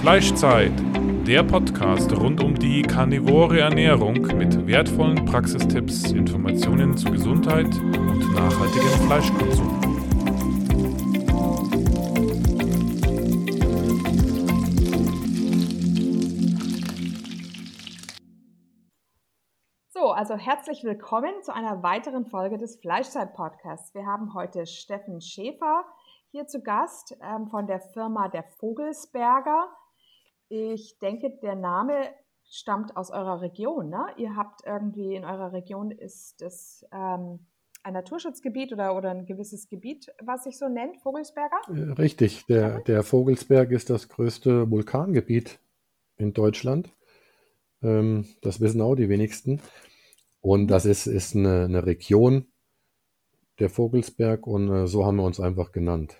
Fleischzeit, der Podcast rund um die karnivore Ernährung mit wertvollen Praxistipps, Informationen zu Gesundheit und nachhaltigem Fleischkonsum. So, also herzlich willkommen zu einer weiteren Folge des Fleischzeit-Podcasts. Wir haben heute Steffen Schäfer hier zu Gast ähm, von der Firma der Vogelsberger. Ich denke, der Name stammt aus eurer Region. Ne? Ihr habt irgendwie in eurer Region ist das ähm, ein Naturschutzgebiet oder, oder ein gewisses Gebiet, was sich so nennt, Vogelsberger? Äh, richtig, der, der Vogelsberg ist das größte Vulkangebiet in Deutschland. Ähm, das wissen auch die wenigsten. Und das ist, ist eine, eine Region, der Vogelsberg, und äh, so haben wir uns einfach genannt.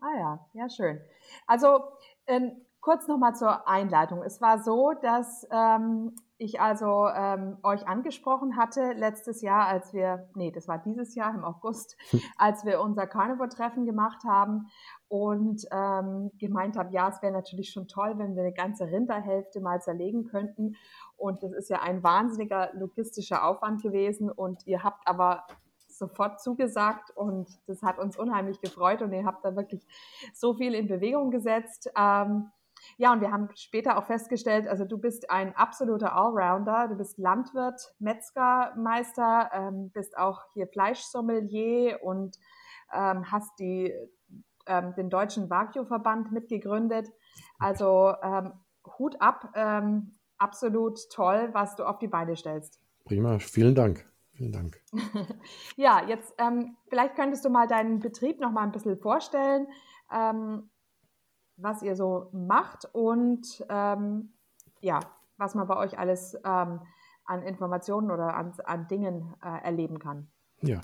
Ah ja, ja, schön. Also ähm, kurz nochmal zur Einleitung. Es war so, dass ähm, ich also ähm, euch angesprochen hatte letztes Jahr, als wir, nee, das war dieses Jahr im August, als wir unser Carnivore-Treffen gemacht haben und ähm, gemeint habe, ja, es wäre natürlich schon toll, wenn wir eine ganze Rinderhälfte mal zerlegen könnten. Und das ist ja ein wahnsinniger logistischer Aufwand gewesen. Und ihr habt aber sofort zugesagt und das hat uns unheimlich gefreut und ihr habt da wirklich so viel in Bewegung gesetzt. Ähm, ja, und wir haben später auch festgestellt, also du bist ein absoluter Allrounder, du bist Landwirt, Metzgermeister, ähm, bist auch hier Fleischsommelier und ähm, hast die, ähm, den deutschen Wagyu-Verband mitgegründet. Also ähm, Hut ab, ähm, absolut toll, was du auf die Beine stellst. Prima, vielen Dank. Vielen Dank. ja, jetzt ähm, vielleicht könntest du mal deinen Betrieb noch mal ein bisschen vorstellen, ähm, was ihr so macht und ähm, ja, was man bei euch alles ähm, an Informationen oder an, an Dingen äh, erleben kann. Ja,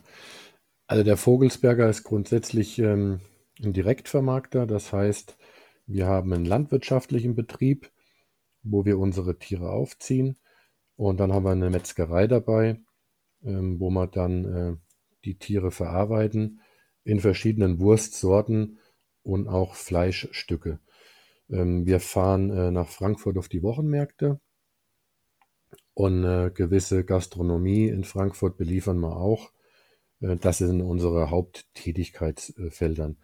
also der Vogelsberger ist grundsätzlich ähm, ein Direktvermarkter. Das heißt, wir haben einen landwirtschaftlichen Betrieb, wo wir unsere Tiere aufziehen. Und dann haben wir eine Metzgerei dabei, ähm, wo wir dann äh, die Tiere verarbeiten in verschiedenen Wurstsorten und auch Fleischstücke. Ähm, wir fahren äh, nach Frankfurt auf die Wochenmärkte und äh, gewisse Gastronomie in Frankfurt beliefern wir auch. Äh, das sind unsere Haupttätigkeitsfeldern.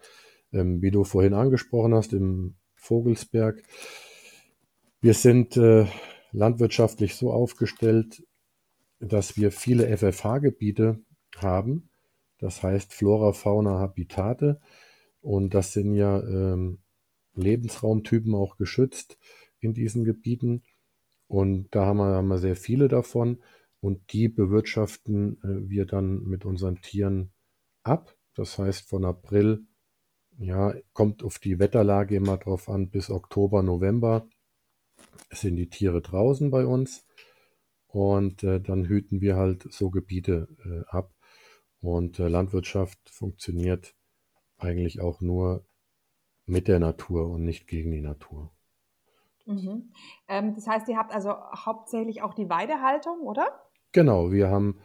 Ähm, wie du vorhin angesprochen hast, im Vogelsberg. Wir sind äh, landwirtschaftlich so aufgestellt, dass wir viele FFH-Gebiete haben. Das heißt Flora, Fauna, Habitate. Und das sind ja ähm, Lebensraumtypen auch geschützt in diesen Gebieten. Und da haben wir, haben wir sehr viele davon. Und die bewirtschaften äh, wir dann mit unseren Tieren ab. Das heißt, von April, ja, kommt auf die Wetterlage immer drauf an, bis Oktober, November sind die Tiere draußen bei uns. Und äh, dann hüten wir halt so Gebiete äh, ab. Und äh, Landwirtschaft funktioniert eigentlich auch nur mit der Natur und nicht gegen die Natur. Mhm. Ähm, das heißt, ihr habt also hauptsächlich auch die Weidehaltung, oder? Genau, wir haben,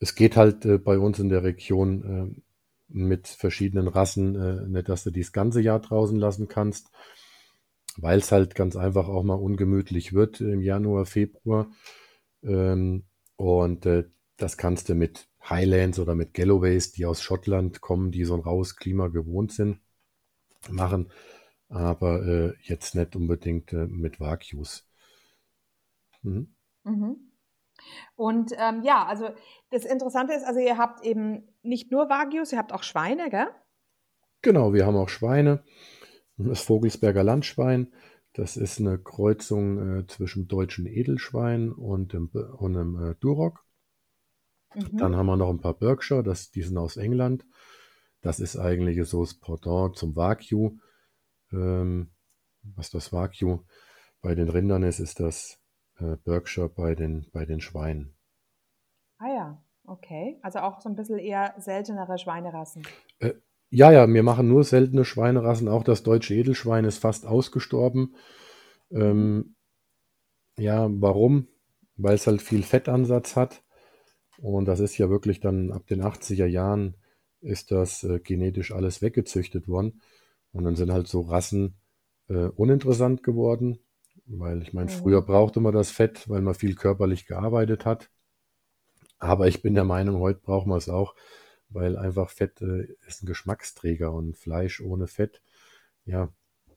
es geht halt äh, bei uns in der Region äh, mit verschiedenen Rassen, äh, nicht, dass du die das ganze Jahr draußen lassen kannst, weil es halt ganz einfach auch mal ungemütlich wird im Januar, Februar. Ähm, und äh, das kannst du mit Highlands oder mit Galloways, die aus Schottland kommen, die so ein raues Klima gewohnt sind, machen, aber äh, jetzt nicht unbedingt äh, mit Wagyus. Mhm. Mhm. Und ähm, ja, also das Interessante ist, also ihr habt eben nicht nur Wagyus, ihr habt auch Schweine, gell? Genau, wir haben auch Schweine. Das Vogelsberger Landschwein, das ist eine Kreuzung äh, zwischen deutschen Edelschwein und dem, und dem äh, Duroc. Mhm. Dann haben wir noch ein paar Berkshire, das, die sind aus England. Das ist eigentlich so das Pendant zum Wagyu. Ähm, was das Wagyu bei den Rindern ist, ist das äh, Berkshire bei den, bei den Schweinen. Ah ja, okay. Also auch so ein bisschen eher seltenere Schweinerassen. Äh, ja, ja, wir machen nur seltene Schweinerassen. Auch das deutsche Edelschwein ist fast ausgestorben. Ähm, ja, warum? Weil es halt viel Fettansatz hat. Und das ist ja wirklich dann ab den 80er Jahren ist das äh, genetisch alles weggezüchtet worden. Und dann sind halt so Rassen, äh, uninteressant geworden, weil ich meine, Mhm. früher brauchte man das Fett, weil man viel körperlich gearbeitet hat. Aber ich bin der Meinung, heute brauchen wir es auch, weil einfach Fett äh, ist ein Geschmacksträger und Fleisch ohne Fett, ja,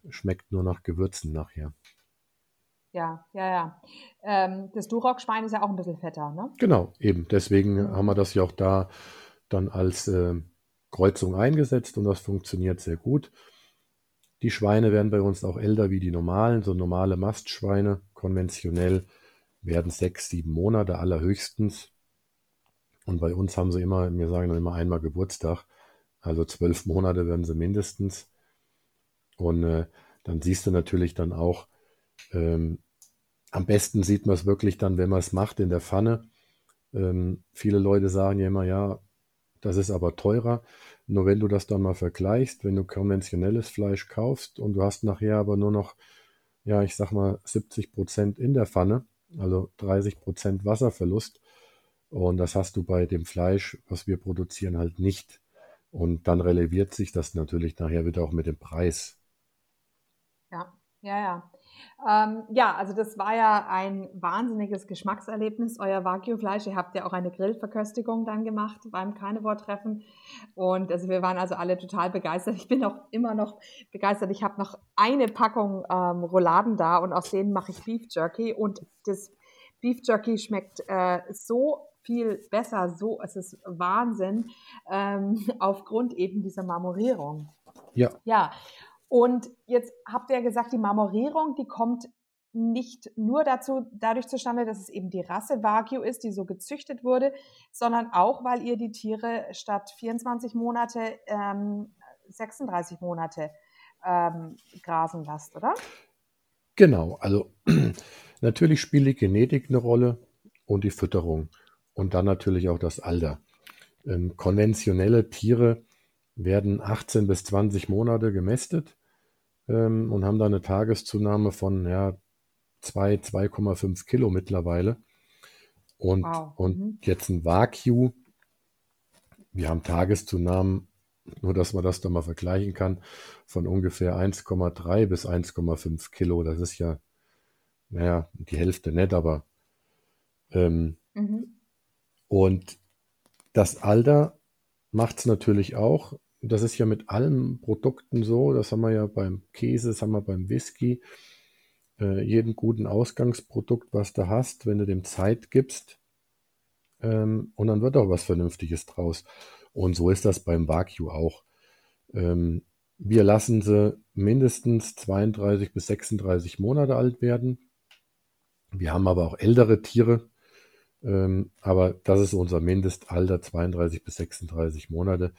schmeckt nur nach Gewürzen nachher. Ja, ja, ja. Ähm, das Duroc-Schwein ist ja auch ein bisschen fetter, ne? Genau, eben. Deswegen Mhm. haben wir das ja auch da dann als äh, Kreuzung eingesetzt und das funktioniert sehr gut. Die Schweine werden bei uns auch älter wie die normalen, so normale Mastschweine, konventionell werden sechs, sieben Monate allerhöchstens. Und bei uns haben sie immer, wir sagen dann immer einmal Geburtstag, also zwölf Monate werden sie mindestens. Und äh, dann siehst du natürlich dann auch, ähm, am besten sieht man es wirklich dann, wenn man es macht in der Pfanne. Ähm, viele Leute sagen ja immer, ja, das ist aber teurer. Nur wenn du das dann mal vergleichst, wenn du konventionelles Fleisch kaufst und du hast nachher aber nur noch, ja, ich sag mal 70 Prozent in der Pfanne, also 30 Prozent Wasserverlust. Und das hast du bei dem Fleisch, was wir produzieren, halt nicht. Und dann releviert sich das natürlich nachher wieder auch mit dem Preis. Ja, ja, ja. Ähm, ja, also das war ja ein wahnsinniges Geschmackserlebnis, euer Wagyu-Fleisch. Ihr habt ja auch eine Grillverköstigung dann gemacht beim Carnivore-Treffen. Und also wir waren also alle total begeistert. Ich bin auch immer noch begeistert. Ich habe noch eine Packung ähm, Rouladen da und aus denen mache ich Beef Jerky. Und das Beef Jerky schmeckt äh, so viel besser, so, es ist Wahnsinn, ähm, aufgrund eben dieser Marmorierung. Ja, Ja, und jetzt habt ihr ja gesagt, die Marmorierung, die kommt nicht nur dazu, dadurch zustande, dass es eben die Rasse Wagyu ist, die so gezüchtet wurde, sondern auch, weil ihr die Tiere statt 24 Monate ähm, 36 Monate ähm, grasen lasst, oder? genau. Also natürlich spielt die Genetik eine Rolle und die Fütterung und dann natürlich auch das Alter. Ähm, konventionelle Tiere werden 18 bis 20 Monate gemästet ähm, und haben da eine Tageszunahme von ja, 2, 2,5 Kilo mittlerweile. Und, Wow. und Mhm. jetzt ein Wagyu, wir haben Tageszunahmen, nur dass man das da mal vergleichen kann, von ungefähr 1,3 bis 1,5 Kilo. Das ist ja, naja, die Hälfte nicht, aber ähm, Mhm. und das Alter macht es natürlich auch. Das ist ja mit allen Produkten so. Das haben wir ja beim Käse, das haben wir beim Whisky. Äh, jeden guten Ausgangsprodukt, was du hast, wenn du dem Zeit gibst, ähm, und dann wird auch was Vernünftiges draus. Und so ist das beim Wagyu auch. Ähm, wir lassen sie mindestens 32 bis 36 Monate alt werden. Wir haben aber auch ältere Tiere, ähm, aber das ist unser Mindestalter, 32 bis 36 Monate.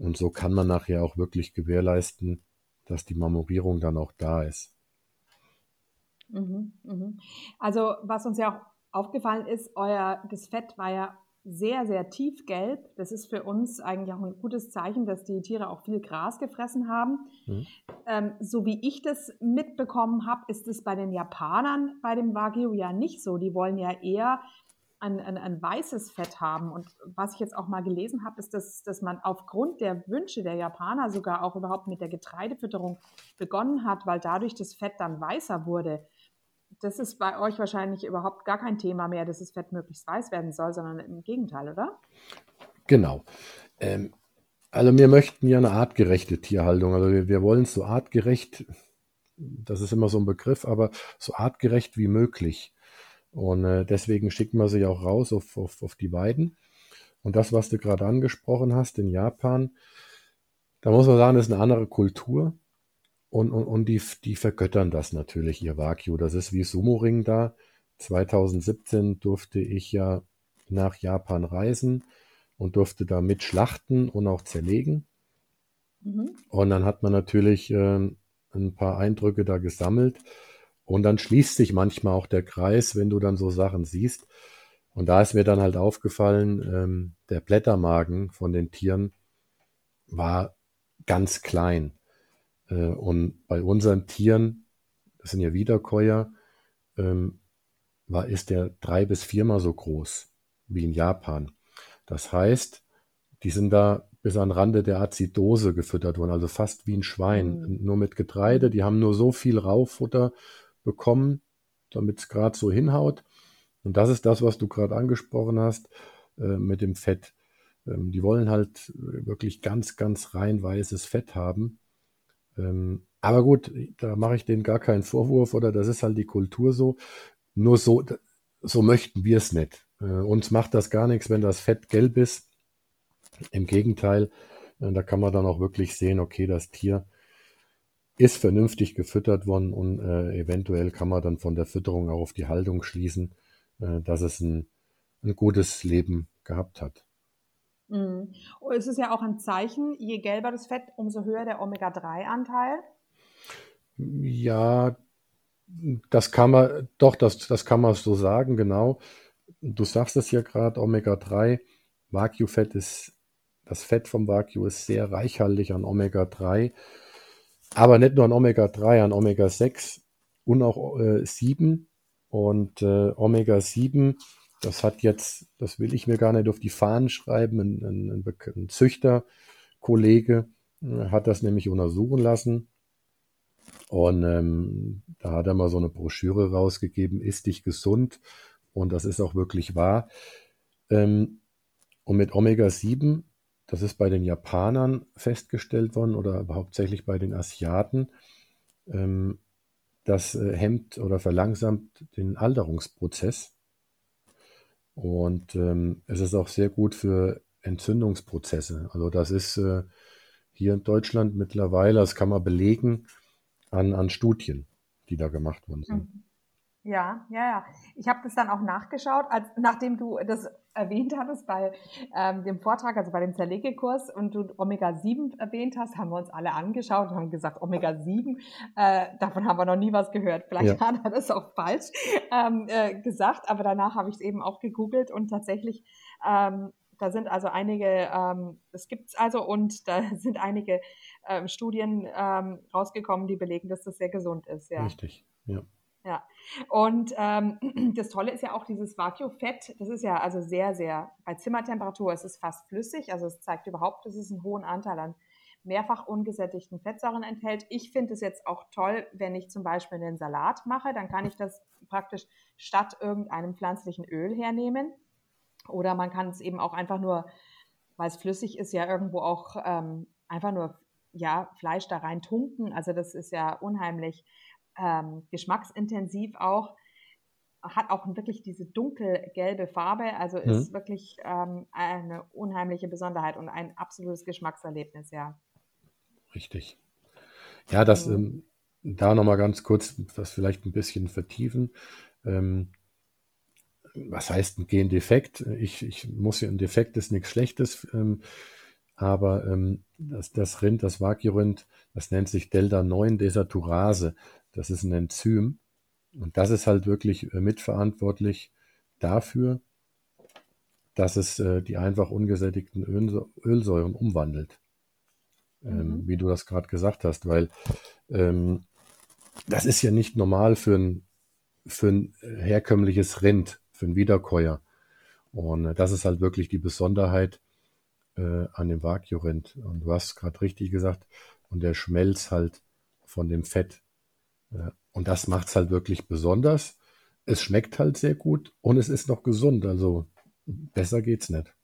Und so kann man nachher auch wirklich gewährleisten, dass die Marmorierung dann auch da ist. Mhm, mhm. Also was uns ja auch aufgefallen ist, euer das Fett war ja sehr, sehr tiefgelb. Das ist für uns eigentlich auch ein gutes Zeichen, dass die Tiere auch viel Gras gefressen haben. Mhm. Ähm, so wie ich das mitbekommen habe, ist es bei den Japanern bei dem Wagyu ja nicht so. Die wollen ja eher ein, ein, ein weißes Fett haben. Und was ich jetzt auch mal gelesen habe, ist, dass, dass man aufgrund der Wünsche der Japaner sogar auch überhaupt mit der Getreidefütterung begonnen hat, weil dadurch das Fett dann weißer wurde. Das ist bei euch wahrscheinlich überhaupt gar kein Thema mehr, dass das Fett möglichst weiß werden soll, sondern im Gegenteil, oder? Genau. Ähm, also wir möchten ja eine artgerechte Tierhaltung. Also wir, wir wollen es so artgerecht, das ist immer so ein Begriff, aber so artgerecht wie möglich. Und äh, deswegen schicken wir sie auch raus auf, auf, auf die Weiden. Und das, was du gerade angesprochen hast in Japan, da muss man sagen, das ist eine andere Kultur. Und, und, und die, die vergöttern das natürlich, ihr Wagyu. Das ist wie Sumo-Ring da. 2017 durfte ich ja nach Japan reisen und durfte da mit schlachten und auch zerlegen. Mhm. Und dann hat man natürlich ähm, ein paar Eindrücke da gesammelt. Und dann schließt sich manchmal auch der Kreis, wenn du dann so Sachen siehst. Und da ist mir dann halt aufgefallen, ähm, der Blättermagen von den Tieren war ganz klein. Äh, und bei unseren Tieren, das sind ja Wiederkäuer, ähm, war, ist der drei bis viermal so groß wie in Japan. Das heißt, die sind da bis an Rande der Azidose gefüttert wurden, also fast wie ein Schwein, Mhm. nur mit Getreide. Die haben nur so viel Raufutter bekommen, damit es gerade so hinhaut. Und das ist das, was du gerade angesprochen hast äh, mit dem Fett. Ähm, die wollen halt wirklich ganz, ganz rein weißes Fett haben. Ähm, aber gut, da mache ich denen gar keinen Vorwurf oder das ist halt die Kultur so. Nur so, so möchten wir es nicht. Äh, uns macht das gar nichts, wenn das Fett gelb ist. Im Gegenteil, äh, da kann man dann auch wirklich sehen, okay, das Tier ist vernünftig gefüttert worden und äh, eventuell kann man dann von der Fütterung auch auf die Haltung schließen, äh, dass es ein, ein gutes Leben gehabt hat. Mhm. Es ist ja auch ein Zeichen, je gelber das Fett, umso höher der Omega-3-Anteil. Ja, das kann man, doch, das, das kann man so sagen, genau. Du sagst es ja gerade, Omega-3, Wagyu-Fett ist, das Fett vom Wagyu ist sehr reichhaltig an Omega-3, aber nicht nur an Omega-3, an Omega-6 und auch äh, 7. Und äh, Omega-7, das hat jetzt, das will ich mir gar nicht auf die Fahnen schreiben, ein, ein, ein, ein Züchterkollege äh, hat das nämlich untersuchen lassen. Und ähm, da hat er mal so eine Broschüre rausgegeben, ist dich gesund? Und das ist auch wirklich wahr. Ähm, und mit Omega-7, das ist bei den Japanern festgestellt worden oder hauptsächlich bei den Asiaten, ähm, das äh, hemmt oder verlangsamt den Alterungsprozess. Und ähm, es ist auch sehr gut für Entzündungsprozesse. Also das ist äh, hier in Deutschland mittlerweile, das kann man belegen, an, an Studien, die da gemacht worden sind. Mhm. Ja, ja, ja. Ich habe das dann auch nachgeschaut, als, nachdem du das erwähnt hattest bei ähm, dem Vortrag, also bei dem Zerlegekurs und du Omega-7 erwähnt hast, haben wir uns alle angeschaut und haben gesagt, Omega-7, äh, davon haben wir noch nie was gehört. Vielleicht Ja. hat er das auch falsch ähm, äh, gesagt, aber danach habe ich es eben auch gegoogelt und tatsächlich, ähm, da sind also einige, ähm, das gibt's also und da sind einige ähm, Studien ähm, rausgekommen, die belegen, dass das sehr gesund ist. Ja. Richtig, ja. Ja, und ähm, das Tolle ist ja auch dieses Wagyu-Fett, das ist ja also sehr, sehr, bei Zimmertemperatur ist es fast flüssig, also es zeigt überhaupt, dass es einen hohen Anteil an mehrfach ungesättigten Fettsäuren enthält. Ich finde es jetzt auch toll, wenn ich zum Beispiel einen Salat mache, dann kann ich das praktisch statt irgendeinem pflanzlichen Öl hernehmen. Oder man kann es eben auch einfach nur, weil es flüssig ist, ja irgendwo auch ähm, einfach nur ja, Fleisch da rein tunken. Also das ist ja unheimlich ähm, geschmacksintensiv auch, hat auch wirklich diese dunkelgelbe Farbe, also ist wirklich ähm, eine unheimliche Besonderheit und ein absolutes Geschmackserlebnis, ja. Richtig. Ja, das Mhm. ähm, da nochmal ganz kurz, das vielleicht ein bisschen vertiefen. Ähm, was heißt ein Gendefekt? Ich, ich muss ja, ein Defekt ist nichts Schlechtes, ähm, aber ähm, das, das Rind, das Wagyu-Rind, das nennt sich Delta-9-Desaturase. Das ist ein Enzym und das ist halt wirklich äh, mitverantwortlich dafür, dass es äh, die einfach ungesättigten Ölsä- Ölsäuren umwandelt. Ähm, Mhm. wie du das gerade gesagt hast, weil ähm, das ist ja nicht normal für ein, für ein herkömmliches Rind, für ein Wiederkäuer. Und äh, das ist halt wirklich die Besonderheit äh, an dem Wagyu-Rind. Und du hast gerade richtig gesagt, und der Schmelz halt von dem Fett. Und das macht es halt wirklich besonders. Es schmeckt halt sehr gut und es ist noch gesund. Also besser geht's nicht.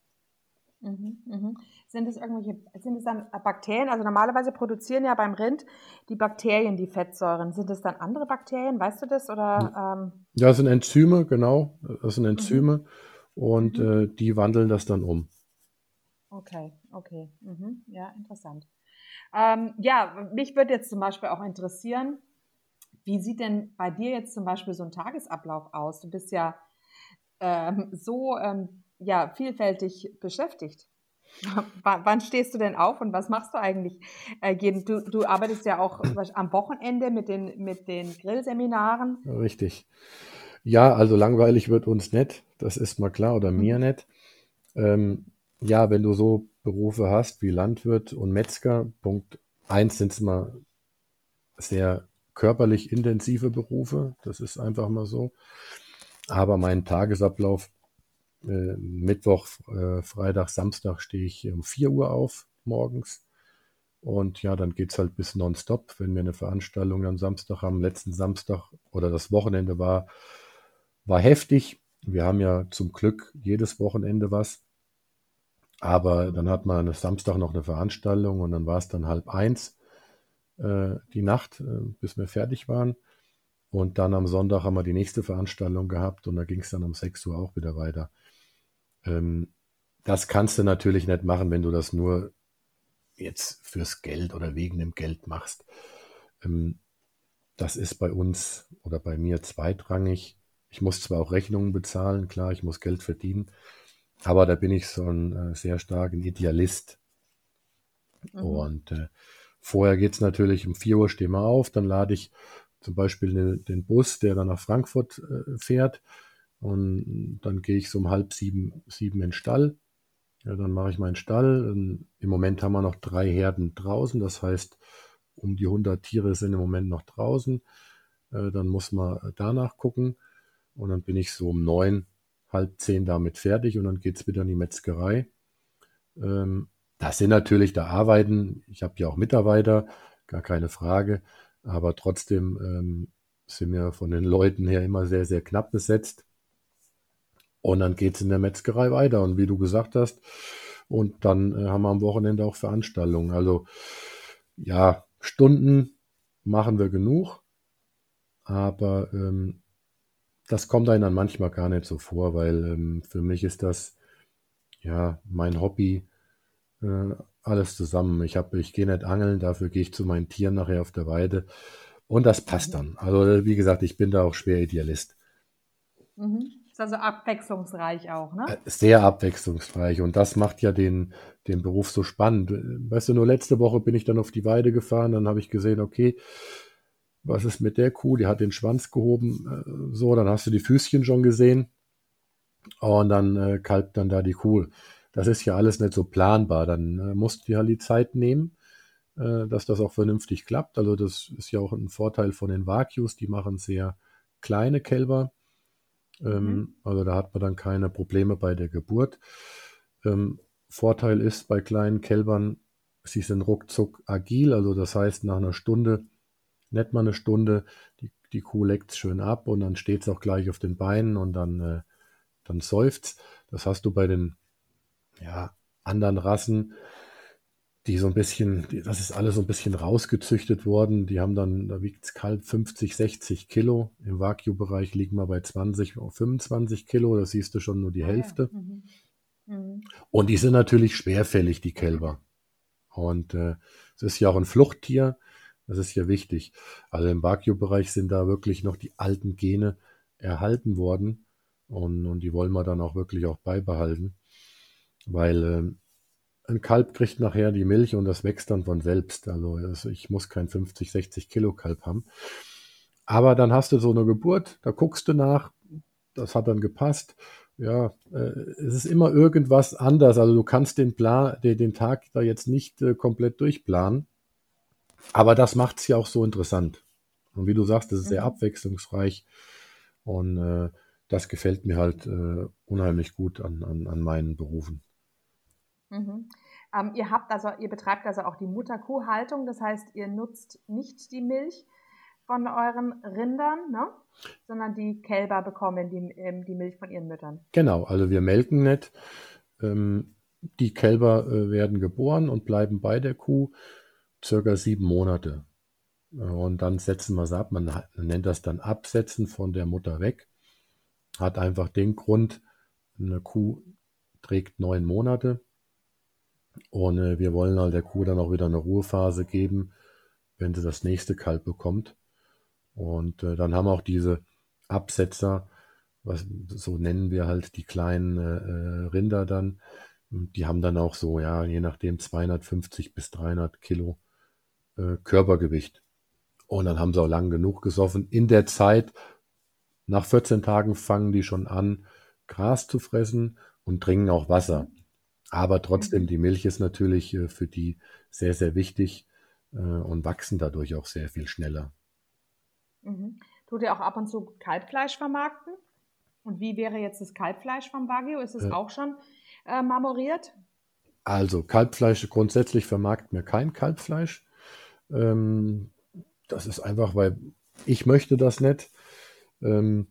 Mhm, mhm. Sind es irgendwelche, sind es dann Bakterien? Also normalerweise produzieren ja beim Rind die Bakterien die Fettsäuren. Sind es dann andere Bakterien? Weißt du das? Oder ähm, Ja, das sind Enzyme, genau. Das sind mhm, Enzyme und mhm. äh, die wandeln das dann um. Okay, okay. Mhm. Ja, interessant. Ähm, ja, mich würde jetzt zum Beispiel auch interessieren, wie sieht denn bei dir jetzt zum Beispiel so ein Tagesablauf aus? Du bist ja ähm, so ähm, ja, vielfältig beschäftigt. W wann stehst du denn auf und was machst du eigentlich? Äh, du, du arbeitest ja auch am Wochenende mit den, mit den Grillseminaren. Richtig. Ja, also langweilig wird uns nicht, das ist mal klar, oder mir Mhm. nicht. Ähm, ja, wenn du so Berufe hast wie Landwirt und Metzger, Punkt eins sind es mal sehr körperlich intensive Berufe, das ist einfach mal so. Aber mein Tagesablauf Äh, Mittwoch, äh, Freitag, Samstag stehe ich um 4 Uhr auf morgens. Und ja, dann geht es halt bis nonstop. Wenn wir eine Veranstaltung am Samstag haben, letzten Samstag oder das Wochenende war, war heftig. Wir haben ja zum Glück jedes Wochenende was. Aber dann hat man am Samstag noch eine Veranstaltung und dann war es dann halb eins äh, die Nacht, äh, bis wir fertig waren. Und dann am Sonntag haben wir die nächste Veranstaltung gehabt und da ging es dann um 6 Uhr auch wieder weiter. Ähm, das kannst du natürlich nicht machen, wenn du das nur jetzt fürs Geld oder wegen dem Geld machst. Ähm, das ist bei uns oder bei mir zweitrangig. Ich muss zwar auch Rechnungen bezahlen, klar, ich muss Geld verdienen, aber da bin ich so ein äh, sehr starken Idealist. Mhm. Und äh, vorher geht es natürlich um 4 Uhr stehen wir auf, dann lade ich zum Beispiel den, den Bus, der dann nach Frankfurt äh, fährt. Und dann gehe ich so um halb sieben, sieben in den Stall. Ja, dann mache ich meinen Stall. Und Im Moment haben wir noch drei Herden draußen. Das heißt, um die 100 Tiere sind im Moment noch draußen. Äh, dann muss man danach gucken. Und dann bin ich so um neun, halb zehn damit fertig. Und dann geht es wieder in die Metzgerei. Ähm, das sind natürlich, da arbeiten, ich habe ja auch Mitarbeiter, gar keine Frage. Aber trotzdem ähm, sind wir von den Leuten her immer sehr, sehr knapp besetzt. Und dann geht es in der Metzgerei weiter. Und wie du gesagt hast, und dann äh, haben wir am Wochenende auch Veranstaltungen. Also ja, Stunden machen wir genug, aber ähm, das kommt einem dann manchmal gar nicht so vor, weil ähm, für mich ist das ja mein Hobby äh, alles zusammen. Ich habe, ich gehe nicht angeln, dafür gehe ich zu meinen Tieren nachher auf der Weide und das passt dann. Also wie gesagt, ich bin da auch schwer Idealist. Mhm. Ist also abwechslungsreich auch, ne? Äh, sehr abwechslungsreich. Und das macht ja den, den Beruf so spannend. Weißt du, nur letzte Woche bin ich dann auf die Weide gefahren, dann habe ich gesehen, okay, was ist mit der Kuh? Die hat den Schwanz gehoben. Äh, so, dann hast du die Füßchen schon gesehen. Und dann äh, kalbt dann da die Kuh. Das ist ja alles nicht so planbar. Dann äh, musst du dir halt die Zeit nehmen, äh, dass das auch vernünftig klappt. Also das ist ja auch ein Vorteil von den Vacuus. Die machen sehr kleine Kälber. Ähm, mhm. Also da hat man dann keine Probleme bei der Geburt. Ähm, Vorteil ist bei kleinen Kälbern, sie sind ruckzuck agil, also das heißt nach einer Stunde, nicht mal eine Stunde, die, die Kuh leckt schön ab und dann steht es auch gleich auf den Beinen und dann, äh, dann seufzt. Das hast du bei den ja, anderen Rassen, die so ein bisschen, die, das ist alles so ein bisschen rausgezüchtet worden. Die haben dann, da wiegt es kalt 50, 60 Kilo. Im Wagyu-Bereich liegen wir bei 20, 25 Kilo. Da siehst du schon nur die ah, Hälfte. Ja. Mhm. Mhm. Und die sind natürlich schwerfällig, die Kälber. Und äh, es ist ja auch ein Fluchttier. Das ist ja wichtig. Also im Wagyu-Bereich sind da wirklich noch die alten Gene erhalten worden. Und, und die wollen wir dann auch wirklich auch beibehalten. Weil äh, ein Kalb kriegt nachher die Milch und das wächst dann von selbst. Also, also ich muss kein 50, 60 Kilo Kalb haben. Aber dann hast du so eine Geburt, da guckst du nach, das hat dann gepasst. Ja, äh, es ist immer irgendwas anders. Also du kannst den Plan, den, den Tag da jetzt nicht äh, komplett durchplanen. Aber das macht es ja auch so interessant. Und wie du sagst, das ist sehr mhm. abwechslungsreich. Und äh, das gefällt mir halt äh, unheimlich gut an, an, an meinen Berufen. Mhm. Ähm, ihr habt also, ihr betreibt also auch die Mutterkuhhaltung, das heißt, ihr nutzt nicht die Milch von euren Rindern, ne? sondern die Kälber bekommen die, ähm, die Milch von ihren Müttern. Genau, also wir melken nicht. Ähm, die Kälber äh, werden geboren und bleiben bei der Kuh circa sieben Monate. Und dann setzen wir es ab. Man, man nennt das dann Absetzen von der Mutter weg. Hat einfach den Grund, eine Kuh trägt neun Monate und äh, wir wollen halt der Kuh dann auch wieder eine Ruhephase geben, wenn sie das nächste Kalb bekommt. Und äh, dann haben auch diese Absetzer, was so nennen wir halt die kleinen äh, Rinder dann, die haben dann auch so, ja, je nachdem 250 bis 300 Kilo äh, Körpergewicht. Und dann haben sie auch lang genug gesoffen. In der Zeit, nach 14 Tagen fangen die schon an, Gras zu fressen und trinken auch Wasser. Aber trotzdem, mhm. die Milch ist natürlich äh, für die sehr, sehr wichtig äh, und wachsen dadurch auch sehr viel schneller. Mhm. Tut ihr auch ab und zu Kalbfleisch vermarkten? Und wie wäre jetzt das Kalbfleisch vom Wagyu? Ist es äh, auch schon äh, marmoriert? Also Kalbfleisch grundsätzlich vermarkten wir kein Kalbfleisch. Ähm, das ist einfach, weil ich möchte das nicht. Ähm,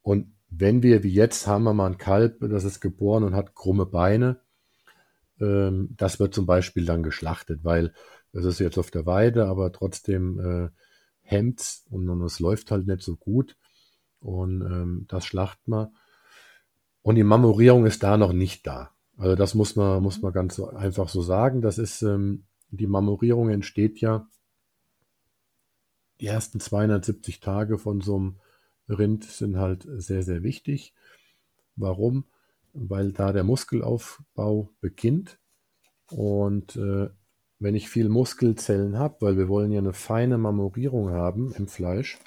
und wenn wir, wie jetzt, haben wir mal ein Kalb, das ist geboren und hat krumme Beine, ähm, das wird zum Beispiel dann geschlachtet, weil das ist jetzt auf der Weide, aber trotzdem äh, hemmt und, und es läuft halt nicht so gut. Und ähm, das schlacht man. Und die Marmorierung ist da noch nicht da. Also das muss man, muss man ganz einfach so sagen. Das ist, ähm, die Marmorierung entsteht ja die ersten 270 Tage von so einem Rind sind halt sehr, sehr wichtig. Warum? Weil da der Muskelaufbau beginnt. Und äh, wenn ich viel Muskelzellen habe, weil wir wollen ja eine feine Marmorierung haben im Fleisch,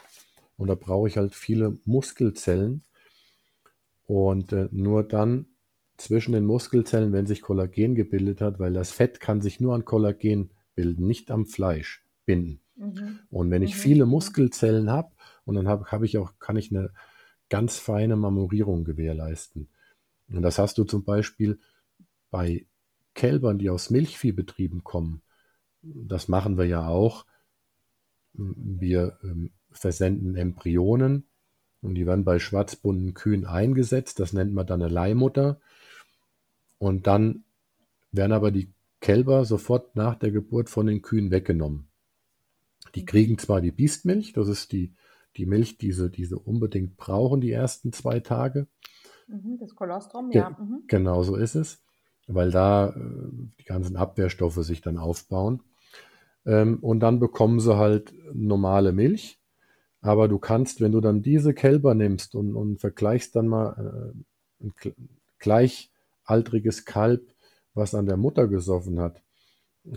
und da brauche ich halt viele Muskelzellen. Und äh, nur dann zwischen den Muskelzellen, wenn sich Kollagen gebildet hat, weil das Fett kann sich nur an Kollagen bilden, nicht am Fleisch binden. Mhm. Und wenn ich mhm. viele Muskelzellen habe, und dann habe hab ich auch, kann ich eine ganz feine Marmorierung gewährleisten. Und das hast du zum Beispiel bei Kälbern, die aus Milchviehbetrieben kommen. Das machen wir ja auch. Wir ähm, versenden Embryonen und die werden bei schwarzbunten Kühen eingesetzt. Das nennt man dann eine Leihmutter. Und dann werden aber die Kälber sofort nach der Geburt von den Kühen weggenommen. Die kriegen zwar die Biestmilch, das ist die, die Milch, die sie, die sie unbedingt brauchen, die ersten zwei Tage. Mhm, das Kolostrum, Ge ja. Mhm. Genau so ist es, weil da äh, die ganzen Abwehrstoffe sich dann aufbauen. Ähm, und dann bekommen sie halt normale Milch. Aber du kannst, wenn du dann diese Kälber nimmst und, und vergleichst dann mal äh, ein gleichaltriges Kalb, was an der Mutter gesoffen hat,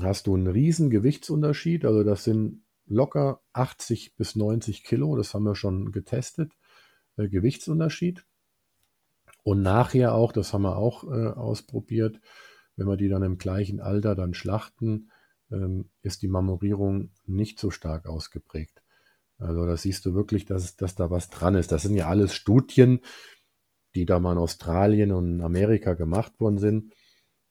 hast du einen riesen Gewichtsunterschied. Also das sind locker 80 bis 90 Kilo, das haben wir schon getestet, äh, Gewichtsunterschied. Und nachher auch, das haben wir auch äh, ausprobiert, wenn wir die dann im gleichen Alter dann schlachten, ähm, ist die Marmorierung nicht so stark ausgeprägt. Also da siehst du wirklich, dass, dass da was dran ist. Das sind ja alles Studien, die da mal in Australien und Amerika gemacht worden sind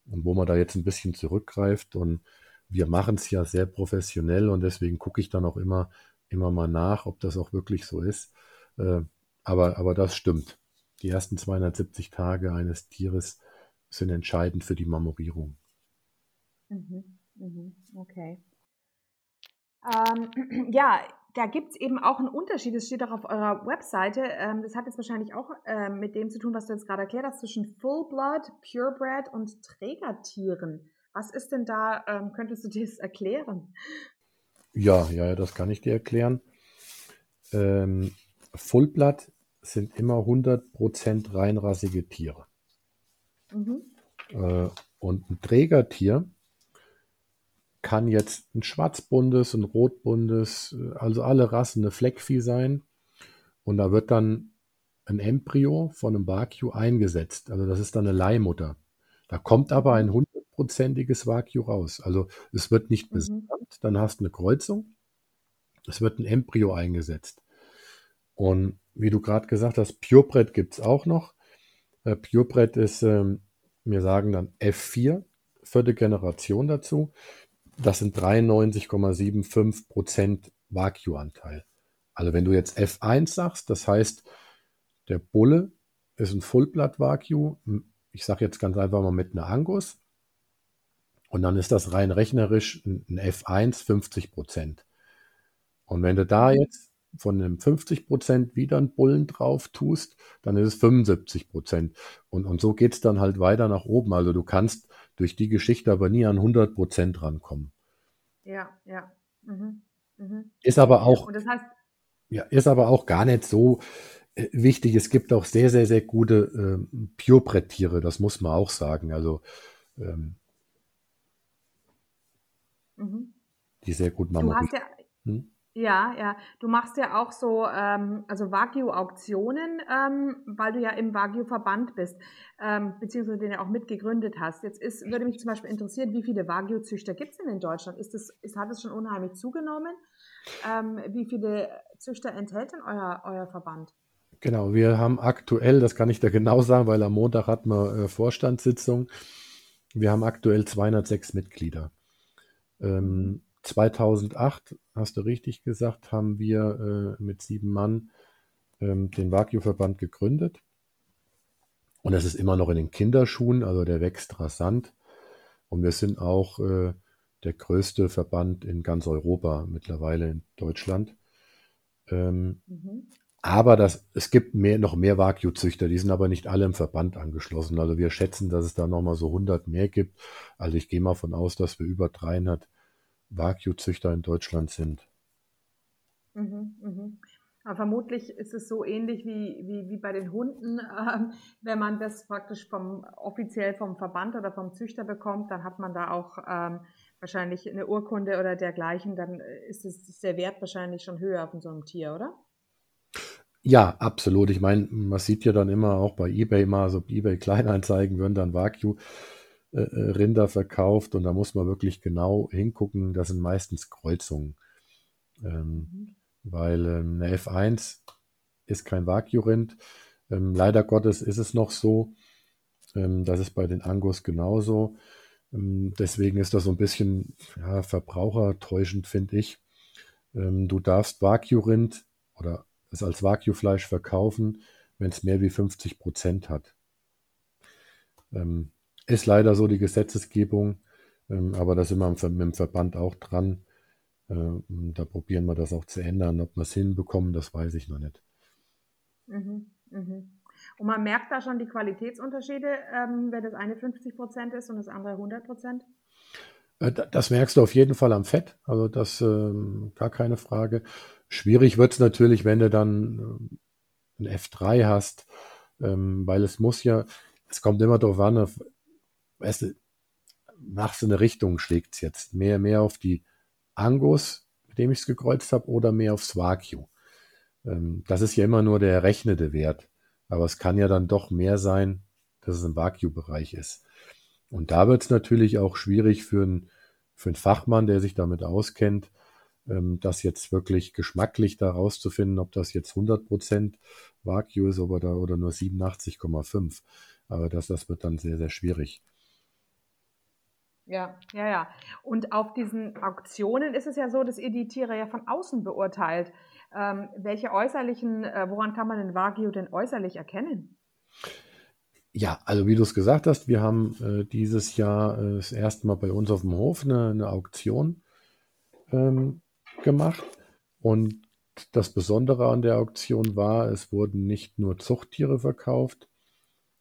und wo man da jetzt ein bisschen zurückgreift. Und wir machen es ja sehr professionell und deswegen gucke ich dann auch immer, immer mal nach, ob das auch wirklich so ist. Äh, aber, aber das stimmt. Die ersten 270 Tage eines Tieres sind entscheidend für die Marmorierung. Mhm, mhm, okay. Ähm, ja, da gibt es eben auch einen Unterschied, das steht auch auf eurer Webseite. Ähm, das hat jetzt wahrscheinlich auch ähm, mit dem zu tun, was du jetzt gerade erklärt hast, zwischen Full Blood, Purebred und Trägertieren. Was ist denn da, ähm, könntest du dir das erklären? Ja, ja, das kann ich dir erklären. Ähm, Fullblatt sind immer 100% reinrassige Tiere. Mhm. Äh, und ein Trägertier kann jetzt ein schwarzbundes, ein rotbundes, also alle Rassen eine Fleckvieh sein. Und da wird dann ein Embryo von einem Wagyu eingesetzt. Also das ist dann eine Leihmutter. Da kommt aber ein Hund hundertprozentiges Wagyu raus. Also es wird nicht mhm. besandt, dann hast du eine Kreuzung, es wird ein Embryo eingesetzt. Und wie du gerade gesagt hast, Purebred gibt es auch noch. Äh, Purebred ist, ähm, wir sagen dann F4, vierte Generation dazu. Das sind 93,75 Prozent Wagyu-Anteil. Also wenn du jetzt F1 sagst, das heißt, der Bulle ist ein Fullblatt Wagyu. Ich sage jetzt ganz einfach mal mit einer Angus. Und dann ist das rein rechnerisch ein F1 50 Prozent. Und wenn du da jetzt von einem 50 Prozent wieder einen Bullen drauf tust, dann ist es 75 Prozent. Und, und so geht es dann halt weiter nach oben. Also du kannst durch die Geschichte aber nie an 100 Prozent rankommen. Ja, ja. Mhm. Mhm. Ist aber auch, das heißt, ja, ist aber auch gar nicht so äh, wichtig. Es gibt auch sehr, sehr, sehr gute äh, Purebred-Tiere, das muss man auch sagen. Also ähm, Mhm. Die sehr gut Mama. Du hast ja, hm? Ja, ja, du machst ja auch so, ähm, also Wagyu-Auktionen, ähm, weil du ja im Wagyu-Verband bist, ähm, beziehungsweise den ja auch mitgegründet hast. Jetzt ist, würde mich zum Beispiel interessieren, wie viele Wagyu-Züchter gibt es denn in Deutschland? Ist das, ist, hat es schon unheimlich zugenommen? Ähm, wie viele Züchter enthält denn euer, euer Verband? Genau, wir haben aktuell, das kann ich da genau sagen, weil am Montag hatten wir äh, Vorstandssitzung. Wir haben aktuell 206 Mitglieder. Ähm, 2008, hast du richtig gesagt, haben wir äh, mit sieben Mann ähm, den Wagyu-Verband gegründet. Und es ist immer noch in den Kinderschuhen, also der wächst rasant. Und wir sind auch äh, der größte Verband in ganz Europa, mittlerweile in Deutschland. Ähm, mhm. Aber das, es gibt mehr, noch mehr Wagyu-Züchter, die sind aber nicht alle im Verband angeschlossen. Also wir schätzen, dass es da nochmal so 100 mehr gibt. Also ich gehe mal von aus, dass wir über 300 Wagyu-Züchter in Deutschland sind. Mhm, mhm. Aber vermutlich ist es so ähnlich wie, wie, wie bei den Hunden. Ähm, wenn man das praktisch vom offiziell vom Verband oder vom Züchter bekommt, dann hat man da auch ähm, wahrscheinlich eine Urkunde oder dergleichen. Dann ist, es, ist der Wert wahrscheinlich schon höher von so einem Tier, oder? Ja, absolut. Ich meine, man sieht ja dann immer auch bei eBay mal, so eBay Kleinanzeigen würden dann Wagyu äh, äh, Rinder verkauft und da muss man wirklich genau hingucken. Das sind meistens Kreuzungen. Ähm, mhm. Weil ähm, eine F1 ist kein Wagyu-Rind. Ähm, leider Gottes ist es noch so. Ähm, das ist bei den Angus genauso. Ähm, deswegen ist das so ein bisschen ja, verbrauchertäuschend, finde ich. Ähm, du darfst Wagyu-Rind oder es als Wagyu-Fleisch verkaufen, wenn es mehr wie 50 Prozent hat. Ähm, ist leider so die Gesetzesgebung, ähm, aber da sind wir mit dem Verband auch dran. Ähm, da probieren wir das auch zu ändern. Ob wir es hinbekommen, das weiß ich noch nicht. Mhm, mhm. Und man merkt da schon die Qualitätsunterschiede, ähm, wenn das eine 50 Prozent ist und das andere 100 Prozent? Äh, das merkst du auf jeden Fall am Fett, also das ähm, gar keine Frage. Schwierig wird es natürlich, wenn du dann ein F3 hast, ähm, weil es muss ja, es kommt immer darauf an, weißt du, nach so eine Richtung schlägt es jetzt. Mehr, mehr auf die Angus, mit dem ich es gekreuzt habe, oder mehr aufs Wagyu. Ähm, das ist ja immer nur der errechnete Wert. Aber es kann ja dann doch mehr sein, dass es im Wagyu-Bereich ist. Und da wird es natürlich auch schwierig für einen, für Fachmann, der sich damit auskennt, ähm, das jetzt wirklich geschmacklich da rauszufinden, ob das jetzt 100% Wagyu ist oder, oder nur 87,5. Aber das, das wird dann sehr, sehr schwierig. Ja, ja, ja. Und auf diesen Auktionen ist es ja so, dass ihr die Tiere ja von außen beurteilt. Ähm, welche äußerlichen, äh, woran kann man den Wagyu denn äußerlich erkennen? Ja, also wie du es gesagt hast, wir haben äh, dieses Jahr äh, das erste Mal bei uns auf dem Hof eine, eine Auktion ähm, gemacht. Und das Besondere an der Auktion war, es wurden nicht nur Zuchttiere verkauft,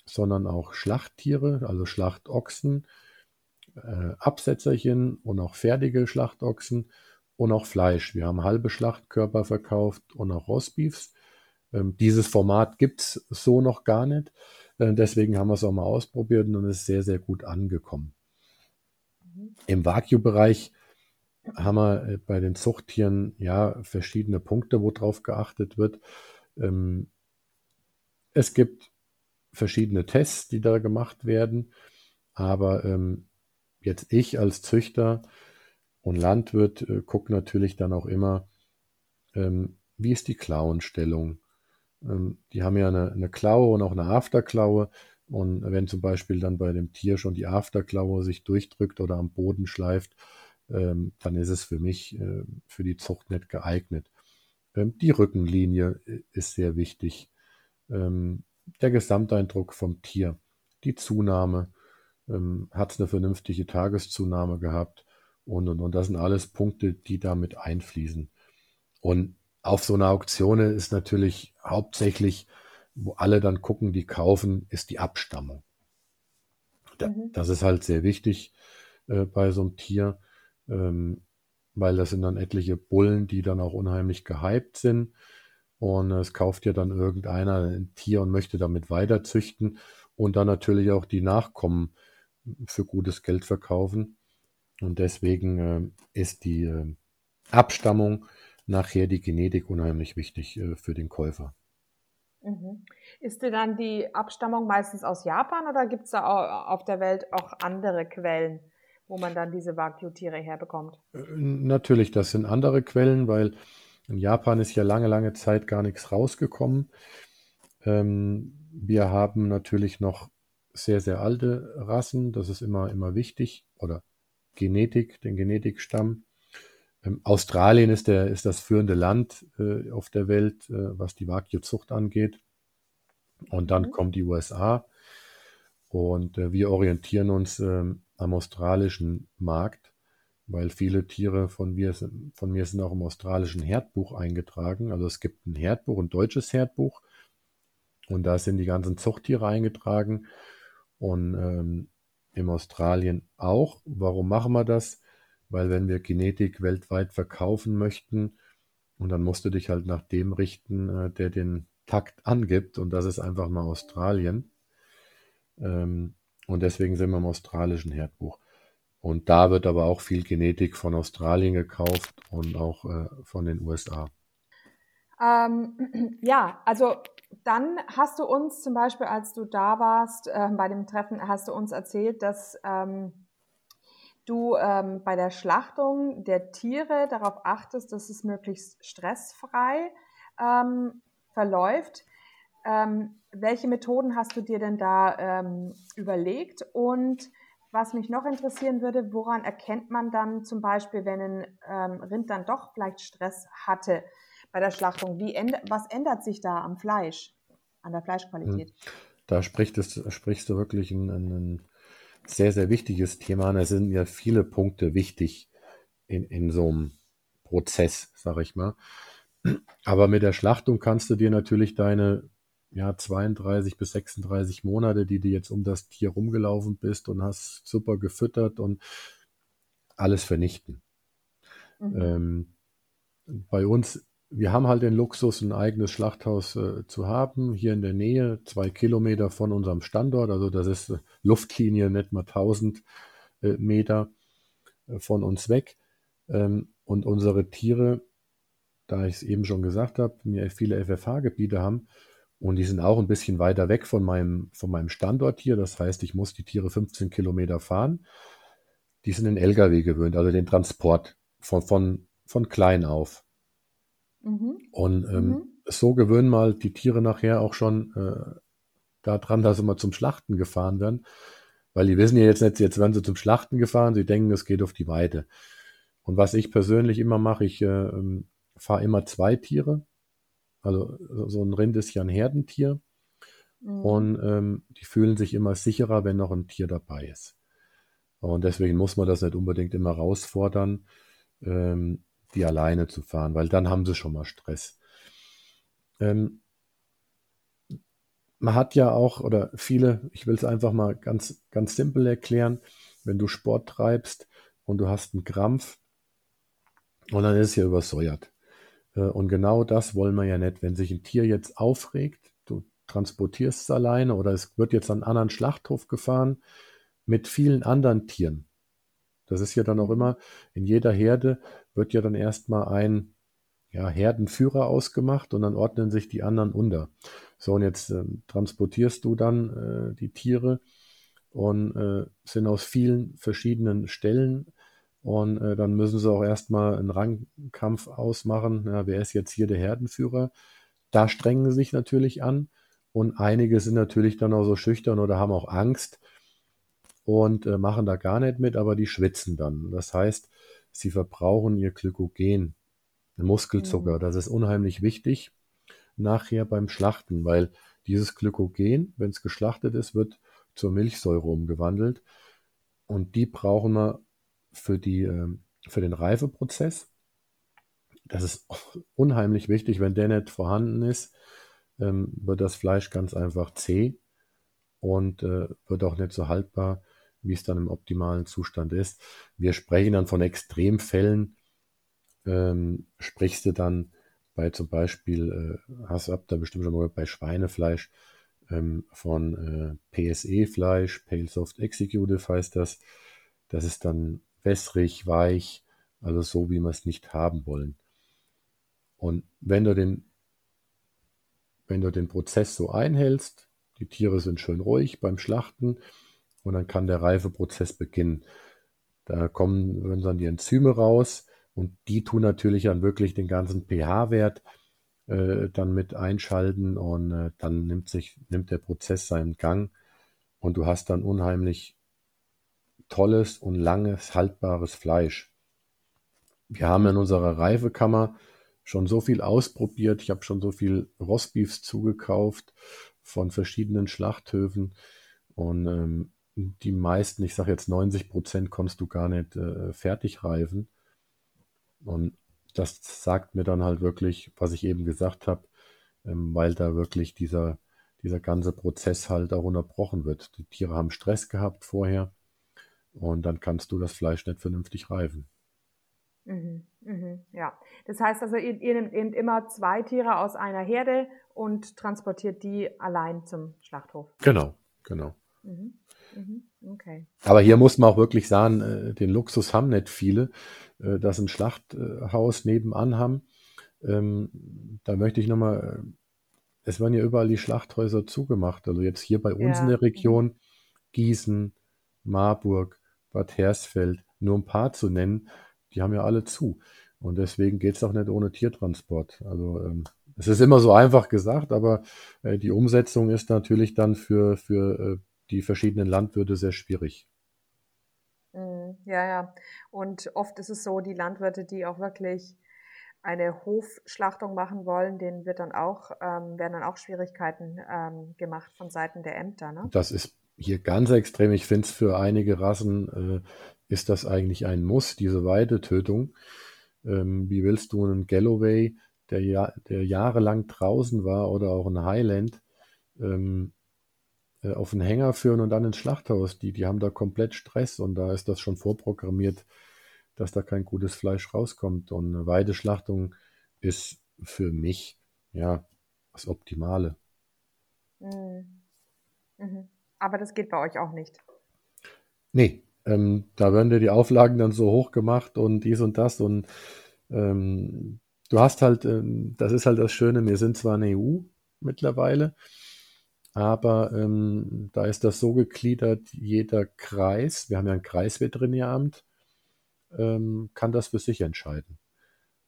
sondern auch Schlachttiere, also Schlachtochsen, äh, Absetzerchen und auch fertige Schlachtochsen und auch Fleisch. Wir haben halbe Schlachtkörper verkauft und auch Rostbeefs. Ähm, dieses Format gibt es so noch gar nicht. Äh, deswegen haben wir es auch mal ausprobiert und es ist sehr, sehr gut angekommen. Mhm. Im Wagyu-Bereich haben wir äh, bei den Zuchttieren ja verschiedene Punkte, wo drauf geachtet wird. Ähm, es gibt verschiedene Tests, die da gemacht werden, aber ähm, jetzt ich als Züchter und Landwirt äh, gucke natürlich dann auch immer, ähm, wie ist die Klauenstellung. Ähm, die haben ja eine, eine Klaue und auch eine Afterklaue. Und wenn zum Beispiel dann bei dem Tier schon die Afterklaue sich durchdrückt oder am Boden schleift, ähm, dann ist es für mich äh, für die Zucht nicht geeignet. Ähm, die Rückenlinie äh, ist sehr wichtig. Ähm, der Gesamteindruck vom Tier, die Zunahme, ähm, hat es eine vernünftige Tageszunahme gehabt und, und, und das sind alles Punkte, die damit einfließen. Und auf so einer Auktion ist natürlich hauptsächlich, wo alle dann gucken, die kaufen, ist die Abstammung. Da, mhm. Das ist halt sehr wichtig äh, bei so einem Tier, ähm, weil das sind dann etliche Bullen, die dann auch unheimlich gehypt sind. Und es kauft ja dann irgendeiner ein Tier und möchte damit weiter züchten und dann natürlich auch die Nachkommen für gutes Geld verkaufen. Und deswegen äh, ist die äh, Abstammung nachher die Genetik unheimlich wichtig äh, für den Käufer. Mhm. Ist dir dann die Abstammung meistens aus Japan oder gibt es da auf der Welt auch andere Quellen, wo man dann diese Wagyu-Tiere herbekommt? Natürlich, das sind andere Quellen, weil in Japan ist ja lange, lange Zeit gar nichts rausgekommen. Ähm, wir haben natürlich noch sehr, sehr alte Rassen. Das ist immer, immer wichtig. Oder Genetik, den Genetikstamm. Ähm, Australien ist, der, ist das führende Land äh, auf der Welt, äh, was die Wagyu-Zucht angeht. Und dann mhm. kommen die USA. Und äh, wir orientieren uns ähm, am australischen Markt, weil viele Tiere von mir, von mir sind auch im australischen Herdbuch eingetragen. Also es gibt ein Herdbuch, ein deutsches Herdbuch. Und da sind die ganzen Zuchttiere eingetragen. Und ähm, im Australien auch. Warum machen wir das? weil wenn wir Genetik weltweit verkaufen möchten, und dann musst du dich halt nach dem richten, äh, der den Takt angibt, und das ist einfach mal Australien. Ähm, und deswegen sind wir im australischen Herdbuch. Und da wird aber auch viel Genetik von Australien gekauft und auch äh, von den USA. Ähm, ja, also dann hast du uns zum Beispiel, als du da warst äh, bei dem Treffen, hast du uns erzählt, dass ähm, du ähm, bei der Schlachtung der Tiere darauf achtest, dass es möglichst stressfrei ähm, verläuft. Ähm, welche Methoden hast du dir denn da ähm, überlegt? Und was mich noch interessieren würde, woran erkennt man dann zum Beispiel, wenn ein ähm, Rind dann doch vielleicht Stress hatte bei der Schlachtung? Wie was ändert sich da am Fleisch, an der Fleischqualität? Hm. Da sprichst, sprichst du wirklich einen, einen sehr, sehr wichtiges Thema. Da sind ja viele Punkte wichtig in, in so einem Prozess, sag ich mal. Aber mit der Schlachtung kannst du dir natürlich deine ja, 32 bis 36 Monate, die du jetzt um das Tier rumgelaufen bist und hast super gefüttert und alles vernichten. Mhm. Ähm, bei uns wir haben halt den Luxus, ein eigenes Schlachthaus äh, zu haben, hier in der Nähe, zwei Kilometer von unserem Standort. Also das ist äh, Luftlinie, nicht mal 1000 äh, Meter äh, von uns weg. Ähm, und unsere Tiere, da ich es eben schon gesagt habe, mir viele FFH-Gebiete haben und die sind auch ein bisschen weiter weg von meinem, von meinem Standort hier. Das heißt, ich muss die Tiere 15 Kilometer fahren. Die sind in LKW gewöhnt, also den Transport von, von, von klein auf. Mhm. Und ähm, mhm. so gewöhnen mal die Tiere nachher auch schon äh, daran, dass sie mal zum Schlachten gefahren werden. Weil die wissen ja jetzt nicht, jetzt werden sie zum Schlachten gefahren, sie denken, es geht auf die Weide. Und was ich persönlich immer mache, ich äh, ähm, fahre immer zwei Tiere. Also so ein Rind ist ja ein Herdentier. Mhm. Und ähm, die fühlen sich immer sicherer, wenn noch ein Tier dabei ist. Und deswegen muss man das nicht unbedingt immer herausfordern. Ähm, die alleine zu fahren, weil dann haben sie schon mal Stress. Ähm, man hat ja auch, oder viele, ich will es einfach mal ganz, ganz simpel erklären, wenn du Sport treibst und du hast einen Krampf und dann ist es ja übersäuert. Äh, und genau das wollen wir ja nicht. Wenn sich ein Tier jetzt aufregt, du transportierst es alleine oder es wird jetzt an einen anderen Schlachthof gefahren mit vielen anderen Tieren. Das ist ja dann auch immer in jeder Herde wird ja dann erstmal ein ja, Herdenführer ausgemacht und dann ordnen sich die anderen unter. So, und jetzt äh, transportierst du dann äh, die Tiere und äh, sind aus vielen verschiedenen Stellen und äh, dann müssen sie auch erstmal einen Rangkampf ausmachen. Ja, wer ist jetzt hier der Herdenführer? Da strengen sie sich natürlich an und einige sind natürlich dann auch so schüchtern oder haben auch Angst und äh, machen da gar nicht mit, aber die schwitzen dann. Das heißt, sie verbrauchen ihr Glykogen, Muskelzucker. Mhm. Das ist unheimlich wichtig nachher beim Schlachten, weil dieses Glykogen, wenn es geschlachtet ist, wird zur Milchsäure umgewandelt und die brauchen wir für, die, ähm, für den Reifeprozess. Das ist unheimlich wichtig. Wenn der nicht vorhanden ist, ähm, wird das Fleisch ganz einfach zäh und äh, wird auch nicht so haltbar wie es dann im optimalen Zustand ist. Wir sprechen dann von Extremfällen. Ähm, sprichst du dann bei zum Beispiel, äh, hast du da bestimmt schon mal bei Schweinefleisch ähm, von äh, PSE-Fleisch, Pale Soft Executive heißt das. Das ist dann wässrig, weich, also so, wie wir es nicht haben wollen. Und wenn du den, wenn du den Prozess so einhältst, die Tiere sind schön ruhig beim Schlachten, und dann kann der Reifeprozess beginnen. Da kommen dann die Enzyme raus und die tun natürlich dann wirklich den ganzen pH-Wert äh, dann mit einschalten und äh, dann nimmt sich, nimmt der Prozess seinen Gang und du hast dann unheimlich tolles und langes, haltbares Fleisch. Wir haben in unserer Reifekammer schon so viel ausprobiert. Ich habe schon so viel Rostbeefs zugekauft von verschiedenen Schlachthöfen und ähm, die meisten, ich sage jetzt 90 Prozent, konntest du gar nicht äh, fertig reifen. Und das sagt mir dann halt wirklich, was ich eben gesagt habe, ähm, weil da wirklich dieser, dieser ganze Prozess halt auch unterbrochen wird. Die Tiere haben Stress gehabt vorher und dann kannst du das Fleisch nicht vernünftig reifen. Mhm, mhm, ja, das heißt also, ihr, ihr nehmt eben immer zwei Tiere aus einer Herde und transportiert die allein zum Schlachthof. Genau, genau. Mhm, mhm, okay. Aber hier muss man auch wirklich sagen, äh, den Luxus haben nicht viele, äh, dass ein Schlachthaus nebenan haben. Ähm, da möchte ich nochmal, äh, es werden ja überall die Schlachthäuser zugemacht. Also jetzt hier bei uns in Ja. der Region, Gießen, Marburg, Bad Hersfeld, nur ein paar zu nennen, die haben ja alle zu. Und deswegen geht es auch nicht ohne Tiertransport. Also ähm, es ist immer so einfach gesagt, aber äh, die Umsetzung ist natürlich dann für, für äh, die verschiedenen Landwirte sehr schwierig. Mhm, Ja, ja. Und oft ist es so, die Landwirte, die auch wirklich eine Hofschlachtung machen wollen, denen wird dann auch, ähm, werden dann auch Schwierigkeiten ähm, gemacht von Seiten der Ämter, ne? Das ist hier ganz extrem. Ich finde es für einige Rassen äh, ist das eigentlich ein Muss, diese Weidetötung. Ähm, wie willst du einen Galloway, der, ja, der jahrelang draußen war, oder auch einen Highland, ähm, äh, auf den Hänger führen und dann ins Schlachthaus? Die, die haben da komplett Stress und da ist das schon vorprogrammiert, dass da kein gutes Fleisch rauskommt. Und eine Weideschlachtung ist für mich ja das Optimale. Mhm. Mhm. Aber das geht bei euch auch nicht. Nee, ähm, da werden dir die Auflagen dann so hoch gemacht und dies und das und ähm, du hast halt, ähm, das ist halt das Schöne, wir sind zwar eine EU mittlerweile, aber ähm, da ist das so gegliedert, jeder Kreis, wir haben ja ein Kreisveterinäramt, ähm, kann das für sich entscheiden.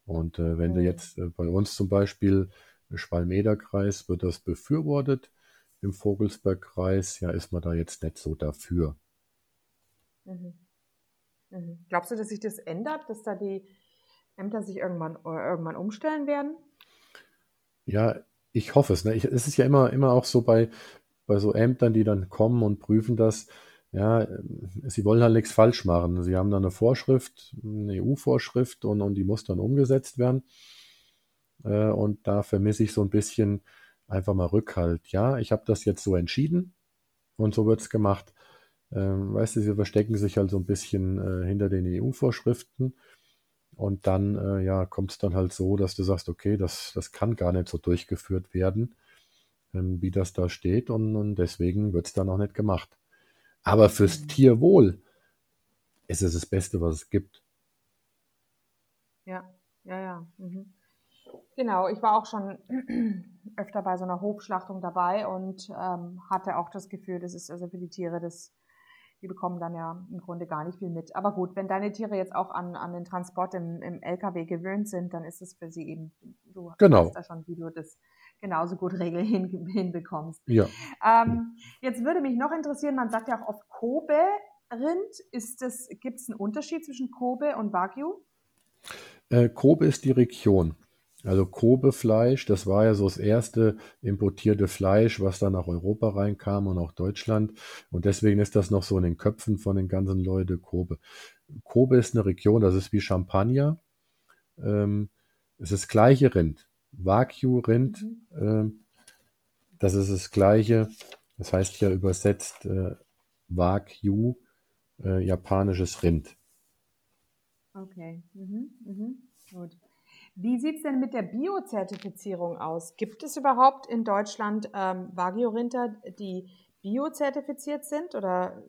Und äh, wenn du Mhm. jetzt äh, bei uns zum Beispiel im Schwalm-Eder-Kreis wird das befürwortet, im Vogelsberg-Kreis, ja, ist man da jetzt nicht so dafür. Mhm. Mhm. Glaubst du, dass sich das ändert, dass da die Ämter sich irgendwann, äh, irgendwann umstellen werden? Ja, ich hoffe es. Ne? Ich, es ist ja immer, immer auch so bei, bei so Ämtern, die dann kommen und prüfen das. Ja, ähm, sie wollen halt nichts falsch machen. Sie haben dann eine Vorschrift, eine EU-Vorschrift und, und die muss dann umgesetzt werden. Äh, und da vermisse ich so ein bisschen einfach mal Rückhalt. Ja, ich habe das jetzt so entschieden und so wird es gemacht. Ähm, weißt du, sie verstecken sich halt so ein bisschen äh, hinter den EU-Vorschriften. Und dann, äh, ja, kommt es dann halt so, dass du sagst, okay, das, das kann gar nicht so durchgeführt werden, ähm, wie das da steht. Und, und deswegen wird es dann auch nicht gemacht. Aber fürs Mhm. Tierwohl ist es das Beste, was es gibt. Ja, ja, ja. Mhm. Genau, ich war auch schon öfter bei so einer Hofschlachtung dabei und ähm, hatte auch das Gefühl, das ist also für die Tiere, das, die bekommen dann ja im Grunde gar nicht viel mit. Aber gut, wenn deine Tiere jetzt auch an, an den Transport im, im LKW gewöhnt sind, dann ist es für sie eben, du Genau. weißt da schon, wie du das genauso gut regeln hin, hinbekommst. Ja, Ähm, jetzt würde mich noch interessieren, man sagt ja auch oft Kobe-Rind. Gibt es einen Unterschied zwischen Kobe und Wagyu? äh, Kobe ist die Region. Also Kobe-Fleisch, das war ja so das erste importierte Fleisch, was dann nach Europa reinkam und auch Deutschland. Und deswegen ist das noch so in den Köpfen von den ganzen Leuten Kobe. Kobe ist eine Region, das ist wie Champagner. Ähm, es ist das gleiche Rind. Wagyu-Rind, Mhm. ähm, das ist das gleiche. Das heißt ja übersetzt äh, Wagyu, äh, japanisches Rind. Okay, mhm, mhm. gut. Wie sieht es denn mit der Biozertifizierung aus? Gibt es überhaupt in Deutschland ähm, Wagyu-Rinder, die biozertifiziert sind? Oder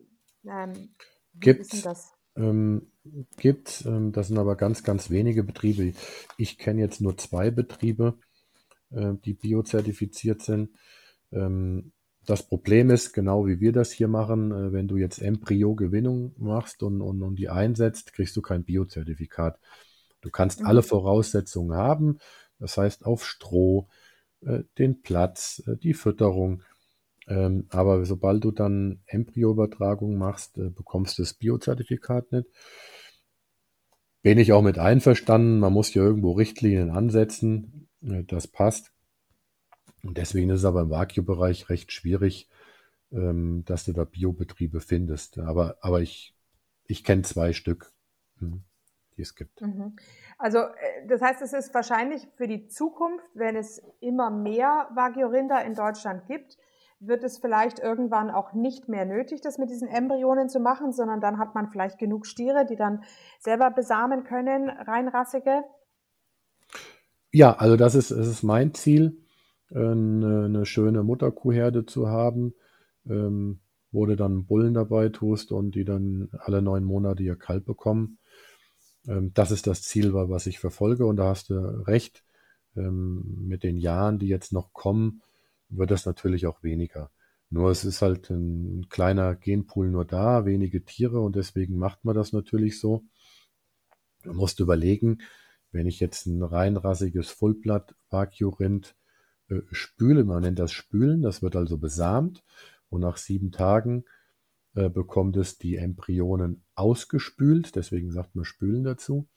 ähm, Gibt's. das? Ähm, gibt, ähm, das sind aber ganz, ganz wenige Betriebe. Ich kenne jetzt nur zwei Betriebe, äh, die biozertifiziert sind. Ähm, das Problem ist, genau wie wir das hier machen, äh, wenn du jetzt Embryo-Gewinnung machst und, und, und die einsetzt, kriegst du kein Biozertifikat. Du kannst alle Mhm. Voraussetzungen haben. Das heißt auf Stroh, äh, den Platz, äh, die Fütterung. Ähm, aber sobald du dann Embryoübertragung machst, äh, bekommst du das Biozertifikat nicht. Bin ich auch mit einverstanden. Man muss ja irgendwo Richtlinien ansetzen. Äh, das passt. Und deswegen ist es aber im Wagyu-Bereich recht schwierig, ähm, dass du da Biobetriebe findest. Aber, aber ich, ich kenne zwei Stück, hm, die es gibt. Mhm. Also äh, das heißt, es ist wahrscheinlich für die Zukunft, wenn es immer mehr Wagyu-Rinder in Deutschland gibt, wird es vielleicht irgendwann auch nicht mehr nötig, das mit diesen Embryonen zu machen, sondern dann hat man vielleicht genug Stiere, die dann selber besamen können, reinrassige. Ja, also das ist, das ist mein Ziel, eine, eine schöne Mutterkuhherde zu haben, ähm, wo du dann Bullen dabei tust und die dann alle neun Monate ihr Kalb bekommen. Ähm, das ist das Ziel, was ich verfolge und da hast du recht. Ähm, mit den Jahren, die jetzt noch kommen, wird das natürlich auch weniger. Nur es ist halt ein kleiner Genpool nur da, wenige Tiere und deswegen macht man das natürlich so. Man muss überlegen, wenn ich jetzt ein reinrassiges Fullblatt Wagyu-Rind äh, spüle, man nennt das Spülen, das wird also besamt und nach sieben Tagen äh, bekommt es die Embryonen ausgespült, deswegen sagt man Spülen dazu.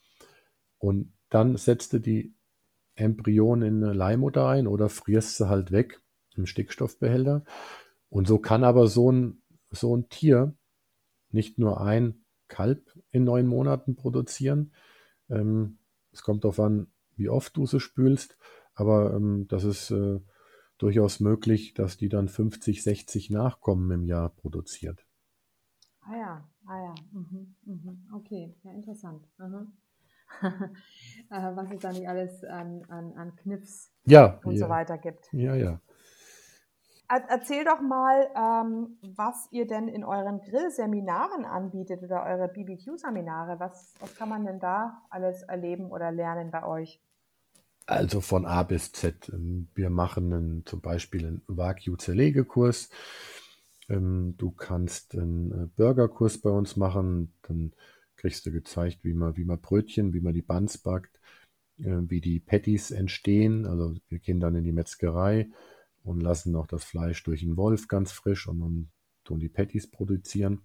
Und dann setzt du die Embryonen in eine Leihmutter ein oder frierst sie halt weg im Stickstoffbehälter. Und so kann aber so ein, so ein Tier nicht nur ein Kalb in neun Monaten produzieren. Ähm, es kommt darauf an, wie oft du sie spülst, aber ähm, das ist äh, durchaus möglich, dass die dann 50, 60 Nachkommen im Jahr produziert. Ah ja, ah ja, mhm, mhm. okay, ja interessant. Mhm. Was es da nicht alles an, an, an Kniffs ja, und ja. so weiter gibt. Ja, ja. Erzähl doch mal, ähm, was ihr denn in euren Grillseminaren anbietet oder eure BBQ-Seminare. Was, was kann man denn da alles erleben oder lernen bei euch? Also von A bis Z. Ähm, wir machen einen, zum Beispiel einen Wagyu-Zerlegekurs. Ähm, du kannst einen äh, Burgerkurs bei uns machen. Dann kriegst du gezeigt, wie man, wie man Brötchen, wie man die Buns backt, äh, wie die Patties entstehen. Also wir gehen dann in die Metzgerei und lassen noch das Fleisch durch den Wolf ganz frisch und dann tun die produzieren.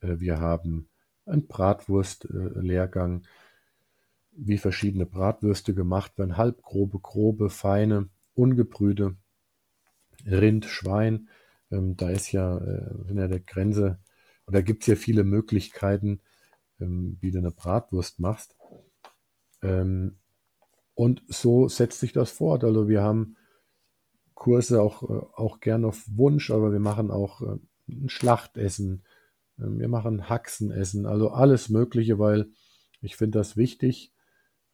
Äh, wir haben einen Bratwurst-Lehrgang, wie verschiedene Bratwürste gemacht werden, halbgrobe, grobe, feine, ungebrühte, Rind, Schwein. Ähm, da ist ja äh, in der Grenze, oder gibt es ja viele Möglichkeiten, ähm, wie du eine Bratwurst machst. Ähm, und so setzt sich das fort. Also wir haben Kurse auch, äh, auch gern auf Wunsch, aber wir machen auch äh, ein Schlachtessen, ähm, wir machen Haxenessen, also alles Mögliche, weil ich finde das wichtig.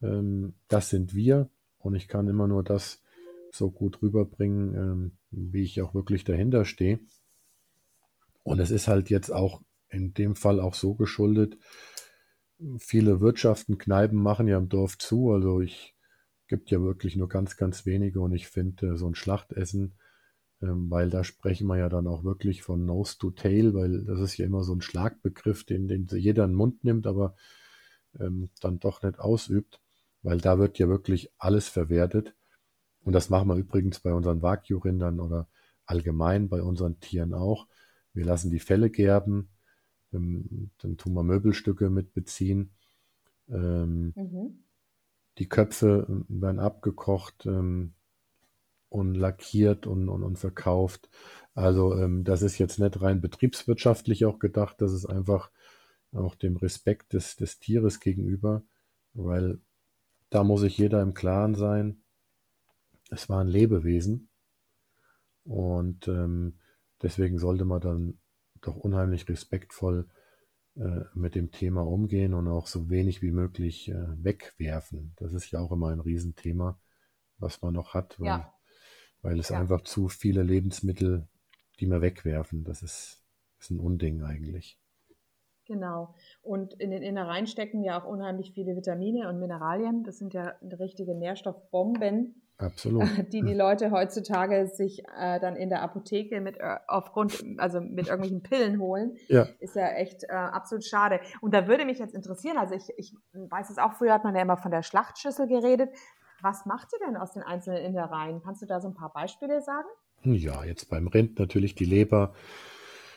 Ähm, das sind wir und ich kann immer nur das so gut rüberbringen, ähm, wie ich auch wirklich dahinter stehe. Und es ist halt jetzt auch in dem Fall auch so geschuldet, viele Wirtschaften, Kneipen machen ja im Dorf zu. Also ich gibt ja wirklich nur ganz, ganz wenige und ich finde äh, so ein Schlachtessen, ähm, weil da sprechen wir ja dann auch wirklich von Nose to Tail, weil das ist ja immer so ein Schlagbegriff, den, den jeder in den Mund nimmt, aber ähm, dann doch nicht ausübt, weil da wird ja wirklich alles verwertet. Und das machen wir übrigens bei unseren Wagyu-Rindern oder allgemein bei unseren Tieren auch. Wir lassen die Felle gerben, ähm, dann tun wir Möbelstücke mit beziehen. Ähm, mhm. Die Köpfe ähm, werden abgekocht ähm, und lackiert und, und, und verkauft. Also ähm, das ist jetzt nicht rein betriebswirtschaftlich auch gedacht, das ist einfach auch dem Respekt des, des Tieres gegenüber, weil da muss sich jeder im Klaren sein, es war ein Lebewesen und ähm, deswegen sollte man dann doch unheimlich respektvoll äh, mit dem Thema umgehen und auch so wenig wie möglich äh, wegwerfen. Das ist ja auch immer ein Riesenthema, was man noch hat, weil, ja. weil es ja. einfach zu viele Lebensmittel, die wir wegwerfen, das ist, ist ein Unding eigentlich. Genau. Und in den Innereien stecken ja auch unheimlich viele Vitamine und Mineralien. Das sind ja richtige Nährstoffbomben. Absolut. Die die Leute heutzutage sich äh, dann in der Apotheke mit äh, aufgrund, also mit irgendwelchen Pillen holen, ja. ist ja echt äh, absolut schade. Und da würde mich jetzt interessieren, also ich, ich weiß es auch, früher hat man ja immer von der Schlachtschüssel geredet. Was macht ihr denn aus den einzelnen Innereien? Kannst du da so ein paar Beispiele sagen? Ja, jetzt beim Rind natürlich die Leber.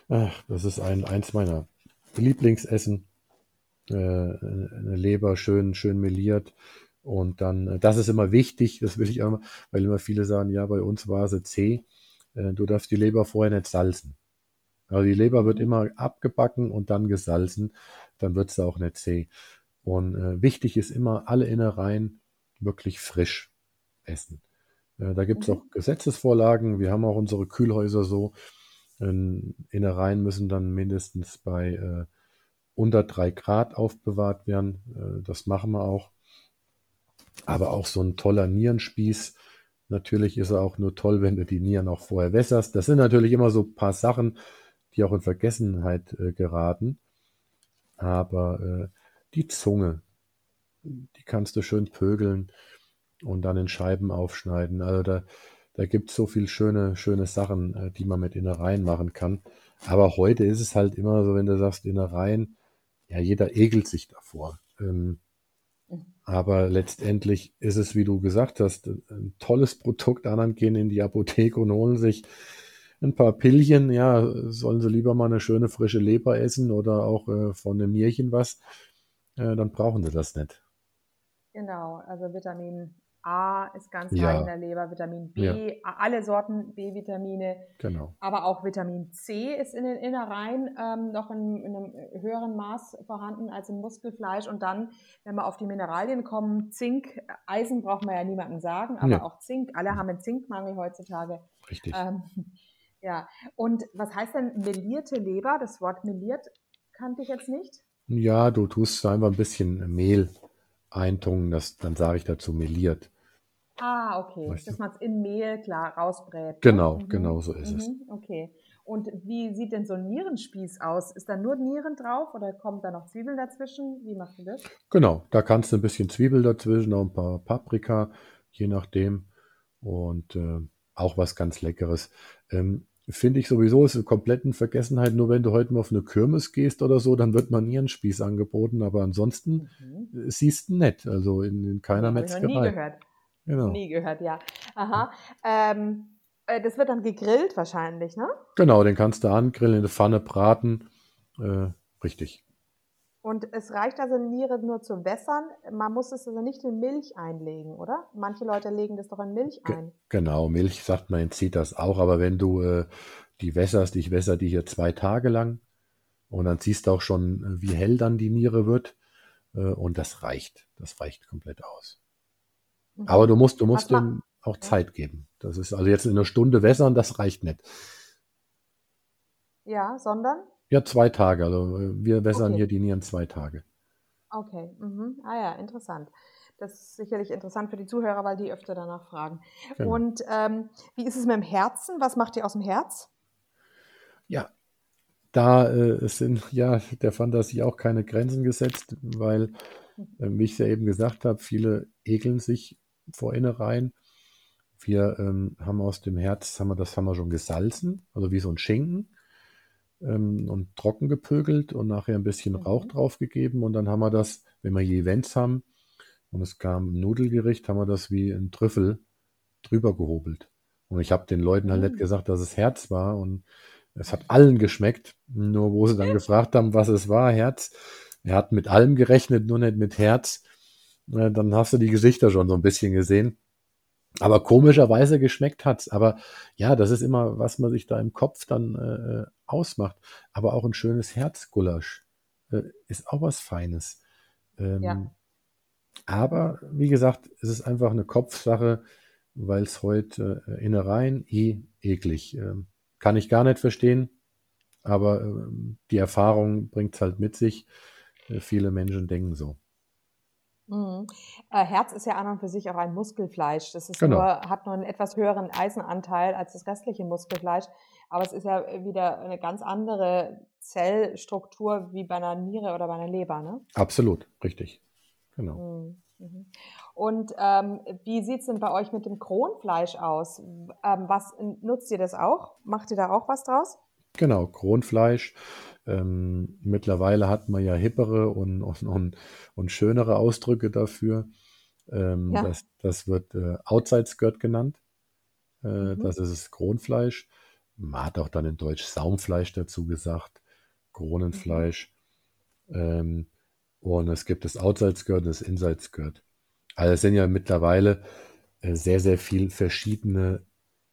Das ist ein, eins meiner Lieblingsessen. Äh, eine Leber schön, schön meliert. Und dann, äh, das ist immer wichtig, das will ich auch immer, weil immer viele sagen, ja, bei uns war sie C. Äh, du darfst die Leber vorher nicht salzen. Also die Leber wird immer abgebacken und dann gesalzen, dann wird sie auch nicht zäh. Und äh, wichtig ist immer, alle Innereien wirklich frisch essen. Äh, da gibt es mhm. auch Gesetzesvorlagen. Wir haben auch unsere Kühlhäuser so. Ähm, Innereien müssen dann mindestens bei äh, unter drei Grad aufbewahrt werden. Äh, das machen wir auch. Aber auch so ein toller Nierenspieß. Natürlich ist er auch nur toll, wenn du die Nieren auch vorher wässerst. Das sind natürlich immer so ein paar Sachen, die auch in Vergessenheit äh, geraten. Aber äh, die Zunge, die kannst du schön pögeln und dann in Scheiben aufschneiden. Also da, da gibt es so viel schöne, schöne Sachen, äh, die man mit Innereien machen kann. Aber heute ist es halt immer so, wenn du sagst Innereien, ja, jeder ekelt sich davor. Ähm, aber letztendlich ist es, wie du gesagt hast, ein tolles Produkt. Anderen gehen in die Apotheke und holen sich ein paar Pillchen. Ja, sollen sie lieber mal eine schöne frische Leber essen oder auch äh, von einem Nierchen was. Äh, dann brauchen sie das nicht. Genau, also Vitamin A ist ganz ja. in der Leber, Vitamin B, ja. alle Sorten B-Vitamine. Genau. Aber auch Vitamin C ist in den Innereien ähm, noch in, in, einem höheren Maß vorhanden als im Muskelfleisch. Und dann, wenn wir auf die Mineralien kommen, Zink, Eisen braucht man ja niemandem sagen, aber nee. auch Zink. Alle haben einen Zinkmangel heutzutage. Richtig. Ähm, ja. Und was heißt denn melierte Leber? Das Wort meliert kannte ich jetzt nicht. Ja, du tust einfach ein bisschen Mehl eintungen, das, dann sage ich dazu meliert. Ah, okay. Weißt Dass man es in Mehl klar rausbrät. Ne? Genau, mhm. genau so ist mhm. es. Okay. Und wie sieht denn so ein Nierenspieß aus? Ist da nur Nieren drauf oder kommt da noch Zwiebeln dazwischen? Wie machst du das? Genau, da kannst du ein bisschen Zwiebel dazwischen, noch ein paar Paprika, je nachdem. Und äh, auch was ganz Leckeres. Ähm, Finde ich sowieso, ist eine komplett in Vergessenheit. Nur wenn du heute mal auf eine Kirmes gehst oder so, dann wird man Nierenspieß angeboten. Aber ansonsten mhm. siehst du nicht. Also in, in keiner Metzgerei. Ich noch nie gehört. Genau. Nie gehört, ja. Aha. Ähm, äh, das wird dann gegrillt wahrscheinlich, ne? Genau, den kannst du angrillen, in der Pfanne braten. Äh, richtig. Und es reicht also Niere nur zum Wässern. Man muss es also nicht in Milch einlegen, oder? Manche Leute legen das doch in Milch ein. genau, Milch sagt man, entzieht das auch. Aber wenn du äh, die wässerst, ich wässer die hier zwei Tage lang und dann siehst du auch schon, wie hell dann die Niere wird. Äh, und das reicht. Das reicht komplett aus. Mhm. Aber du musst, du musst dem auch Zeit geben. Das ist also jetzt in einer Stunde wässern, das reicht nicht. Ja, sondern? Ja, zwei Tage. Also wir wässern okay. hier die Nieren zwei Tage. Okay. Mhm. Ah ja, interessant. Das ist sicherlich interessant für die Zuhörer, weil die öfter danach fragen. Genau. Und ähm, wie ist es mit dem Herzen? Was macht ihr aus dem Herz? Ja, da äh, sind ja der Fantasie auch keine Grenzen gesetzt, weil, äh, wie ich es ja eben gesagt habe, viele ekeln sich vor Innereien. Wir ähm, haben aus dem Herz, haben wir, das haben wir schon gesalzen, also wie so ein Schinken ähm, und trocken gepögelt und nachher ein bisschen mhm. Rauch drauf gegeben und dann haben wir das, wenn wir hier Events haben und es kam ein Nudelgericht, haben wir das wie ein Trüffel drüber gehobelt. Und ich habe den Leuten halt mhm. nicht gesagt, dass es Herz war und es hat allen geschmeckt, nur wo sie dann gefragt haben, was es war, Herz. Er hat mit allem gerechnet, nur nicht mit Herz dann hast du die Gesichter schon so ein bisschen gesehen. Aber komischerweise geschmeckt hat's. Aber ja, das ist immer, was man sich da im Kopf dann äh, ausmacht. Aber auch ein schönes Herzgulasch äh, ist auch was Feines. Ähm, ja. Aber wie gesagt, es ist einfach eine Kopfsache, weil es heute äh, Innereien eh eklig. Ähm, kann ich gar nicht verstehen. Aber ähm, die Erfahrung bringt es halt mit sich. Äh, viele Menschen denken so. Mhm. Äh, Herz ist ja an und für sich auch ein Muskelfleisch. Das ist genau. nur, hat nur einen etwas höheren Eisenanteil als das restliche Muskelfleisch. Aber es ist ja wieder eine ganz andere Zellstruktur wie bei einer Niere oder bei einer Leber, ne? Absolut, richtig. Genau. Mhm. mhm. Und ähm, wie sieht es denn bei euch mit dem Kronfleisch aus? Ähm, was nutzt ihr das auch? Macht ihr da auch was draus? Genau, Kronfleisch ähm, mittlerweile hat man ja hippere und, und, und, schönere Ausdrücke dafür. Ähm, Ja. das, das wird äh, Outside Skirt genannt. Äh, Mhm. das ist das Kronfleisch. Man hat auch dann in Deutsch Saumfleisch dazu gesagt, Kronenfleisch. Ähm, und es gibt das Outside Skirt und das Inside Skirt. Also es sind ja mittlerweile äh, sehr, sehr viel verschiedene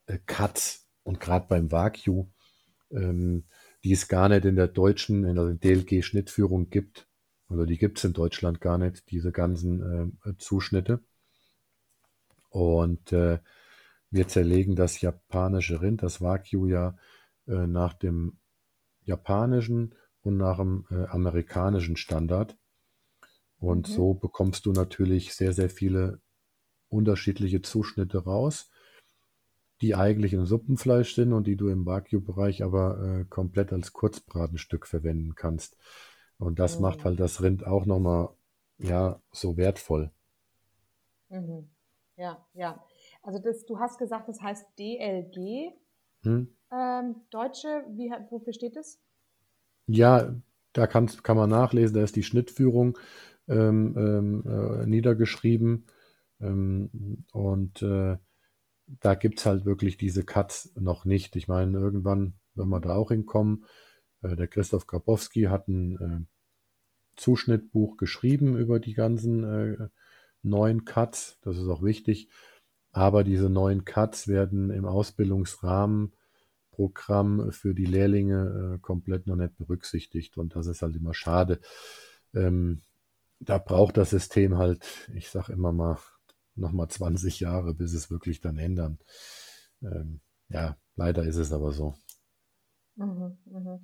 äh, Cuts und gerade beim Wagyu, ähm, die es gar nicht in der deutschen, in der DLG-Schnittführung gibt. Oder die gibt es in Deutschland gar nicht, diese ganzen äh, Zuschnitte. Und äh, wir zerlegen das japanische Rind, das Wagyu ja äh, nach dem japanischen und nach dem äh, amerikanischen Standard. Und Mhm. so bekommst du natürlich sehr, sehr viele unterschiedliche Zuschnitte raus, die eigentlich im Suppenfleisch sind und die du im Wagyu-Bereich aber äh, komplett als Kurzbratenstück verwenden kannst. Und das macht Mhm. halt das Rind auch nochmal, ja, so wertvoll. Mhm. Ja, ja. Also das, du hast gesagt, das heißt DLG. Hm? Ähm, Deutsche, wie, hat- wofür steht das? Ja, da kann, kann man nachlesen, da ist die Schnittführung ähm, ähm, äh, niedergeschrieben. Ähm, und äh, da gibt es halt wirklich diese Cuts noch nicht. Ich meine, irgendwann, wenn wir da auch hinkommen, äh, der Christoph Grabowski hat ein äh, Zuschnittbuch geschrieben über die ganzen äh, neuen Cuts. Das ist auch wichtig. Aber diese neuen Cuts werden im Ausbildungsrahmenprogramm für die Lehrlinge komplett noch nicht berücksichtigt. Und das ist halt immer schade. Ähm, da braucht das System halt, ich sag immer mal, nochmal 20 Jahre, bis es wirklich dann ändern. Ähm, ja, leider ist es aber so. Mhm, mhm.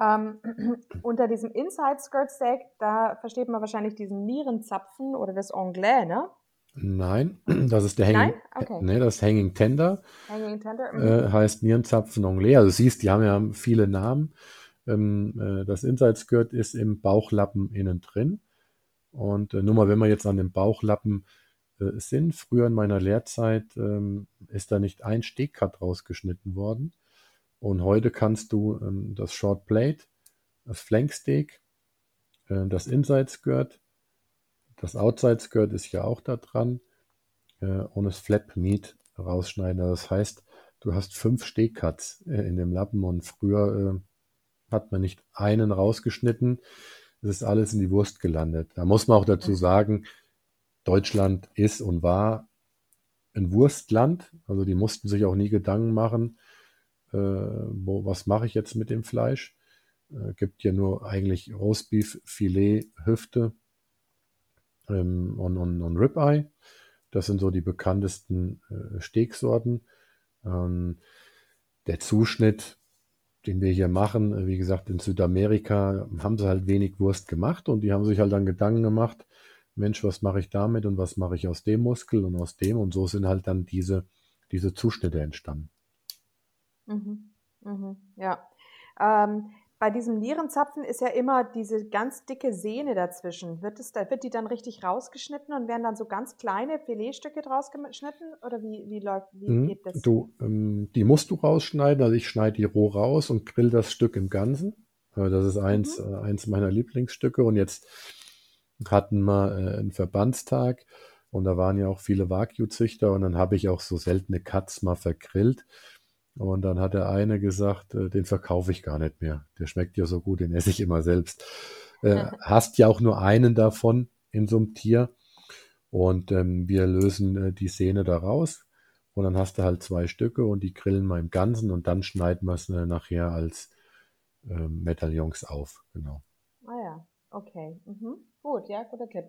Ähm, unter diesem Inside Skirt Steak, da versteht man wahrscheinlich diesen Nierenzapfen oder das Anglais, ne? Nein, das ist der Hanging, Nein? Okay. nee, das Hanging Tender. Hanging Tender. Mhm. äh, heißt Nierenzapfen Anglais. Also du siehst, die haben ja viele Namen. Ähm, äh, das Inside Skirt ist im Bauchlappen innen drin. Und äh, nur mal, wenn wir jetzt an dem Bauchlappen sind, früher in meiner Lehrzeit ähm, ist da nicht ein Stegcut rausgeschnitten worden. Und heute kannst du ähm, das Short Plate, das Flank Steak, äh, das Inside Skirt, das Outside Skirt ist ja auch da dran äh, und das Flap Meat rausschneiden. Das heißt, du hast fünf Stegcuts äh, in dem Lappen und früher äh, hat man nicht einen rausgeschnitten. Es ist alles in die Wurst gelandet. Da muss man auch dazu sagen, Deutschland ist und war ein Wurstland. Also die mussten sich auch nie Gedanken machen, äh, wo, was mache ich jetzt mit dem Fleisch. Äh, gibt ja nur eigentlich Roastbeef, Filet, Hüfte ähm, und, und, und Ribeye. Das sind so die bekanntesten äh, Steaksorten. Ähm, der Zuschnitt, den wir hier machen, äh, wie gesagt, in Südamerika haben sie halt wenig Wurst gemacht und die haben sich halt dann Gedanken gemacht, Mensch, was mache ich damit und was mache ich aus dem Muskel und aus dem und so sind halt dann diese, diese Zuschnitte entstanden. Mhm. Mhm. Ja. Ähm, bei diesem Nierenzapfen ist ja immer diese ganz dicke Sehne dazwischen. Wird, es, wird die dann richtig rausgeschnitten und werden dann so ganz kleine Filetstücke draus geschnitten? Oder wie, wie läuft, wie Mhm. geht das? Du, ähm, die musst du rausschneiden, also ich schneide die roh raus und grill das Stück im Ganzen. Äh, das ist eins, Mhm. äh, eins meiner Lieblingsstücke und jetzt hatten wir äh, einen Verbandstag und da waren ja auch viele Wagyu-Züchter und dann habe ich auch so seltene Cuts mal vergrillt. Und dann hat der eine gesagt, äh, den verkaufe ich gar nicht mehr. Der schmeckt ja so gut, den esse ich immer selbst. Äh, hast ja auch nur einen davon in so einem Tier. Und ähm, wir lösen äh, die Sehne da raus. Und dann hast du halt zwei Stücke und die grillen wir im Ganzen und dann schneiden wir es äh, nachher als ähm, Medaillons auf. Genau. Ah ja, okay. Mhm. Gut, ja, guter Tipp.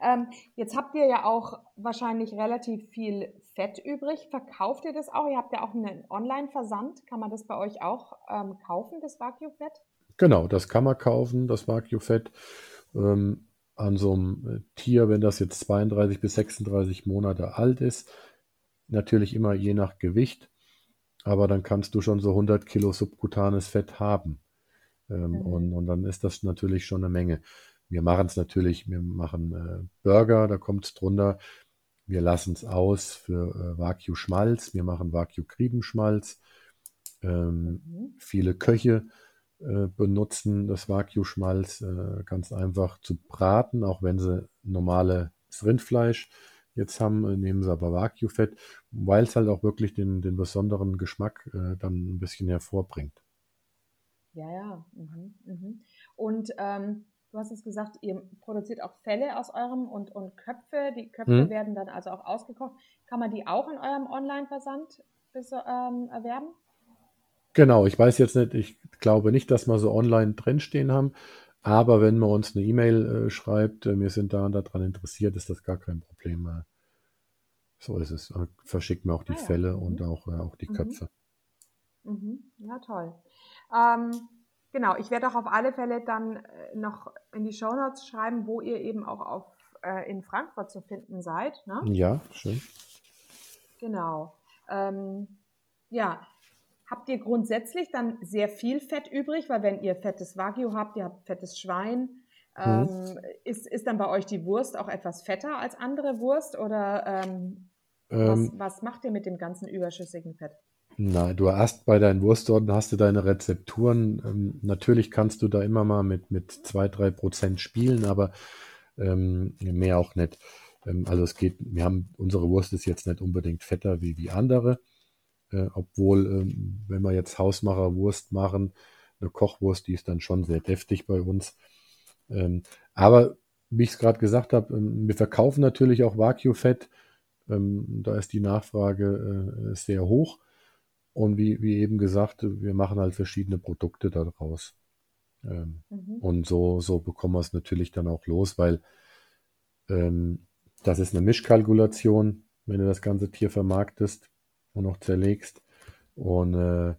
Ähm, jetzt habt ihr ja auch wahrscheinlich relativ viel Fett übrig. Verkauft ihr das auch? Ihr habt ja auch einen Online-Versand. Kann man das bei euch auch ähm, kaufen, das Wagyu-Fett? Genau, das kann man kaufen, das Wagyu-Fett. Ähm, an so einem äh, Tier, wenn das jetzt 32 bis 36 Monate alt ist, natürlich immer je nach Gewicht, aber dann kannst du schon so 100 Kilo subkutanes Fett haben. Ähm, Mhm. und, und dann ist das natürlich schon eine Menge. Wir machen es natürlich, wir machen äh, Burger, da kommt es drunter. Wir lassen es aus für äh, Wagyu-Schmalz, wir machen Wagyu-Griebenschmalz. Ähm, Mhm. viele Köche äh, benutzen das Wagyu-Schmalz äh, ganz einfach zu braten, auch wenn sie normales Rindfleisch jetzt haben, äh, nehmen sie aber Wagyu-Fett, weil es halt auch wirklich den, den besonderen Geschmack äh, dann ein bisschen hervorbringt. Ja, ja. Mhm, mhm. Und ähm, du hast es gesagt, ihr produziert auch Felle aus eurem und, und Köpfe. Die Köpfe mhm. werden dann also auch ausgekocht. Kann man die auch in eurem Online-Versand ähm, erwerben? Genau, ich weiß jetzt nicht, ich glaube nicht, dass wir so online drinstehen haben, aber wenn man uns eine E-Mail äh, schreibt, äh, wir sind da und daran interessiert, ist das gar kein Problem. Äh, so ist es. Verschickt mir auch die ah, ja. Fälle mhm. und auch, äh, auch die mhm. Köpfe. Mhm. Ja, toll. Ähm, genau, ich werde auch auf alle Fälle dann äh, noch in die Show Notes schreiben, wo ihr eben auch auf, in Frankfurt zu finden seid. Ne? Ja, schön. Genau. Ähm, ja, Habt ihr grundsätzlich dann sehr viel Fett übrig? Weil wenn ihr fettes Wagyu habt, ihr habt fettes Schwein, ähm, ist, ist dann bei euch die Wurst auch etwas fetter als andere Wurst? Oder ähm, ähm, was, was macht ihr mit dem ganzen überschüssigen Fett? Na, du hast bei deinen Wurstsorten hast du deine Rezepturen. Ähm, natürlich kannst du da immer mal mit, mit 2-3 Prozent spielen, aber ähm, mehr auch nicht. Ähm, also es geht, wir haben, unsere Wurst ist jetzt nicht unbedingt fetter wie, wie andere. Äh, obwohl, ähm, wenn wir jetzt Hausmacherwurst machen, eine Kochwurst, die ist dann schon sehr deftig bei uns. Ähm, aber wie ich es gerade gesagt habe, ähm, wir verkaufen natürlich auch. Ähm, da ist die Nachfrage äh, sehr hoch. Und wie, wie eben gesagt, wir machen halt verschiedene Produkte daraus. Ähm, mhm. Und so, so bekommen wir es natürlich dann auch los, weil ähm, das ist eine Mischkalkulation, wenn du das ganze Tier vermarktest und noch zerlegst. Und äh,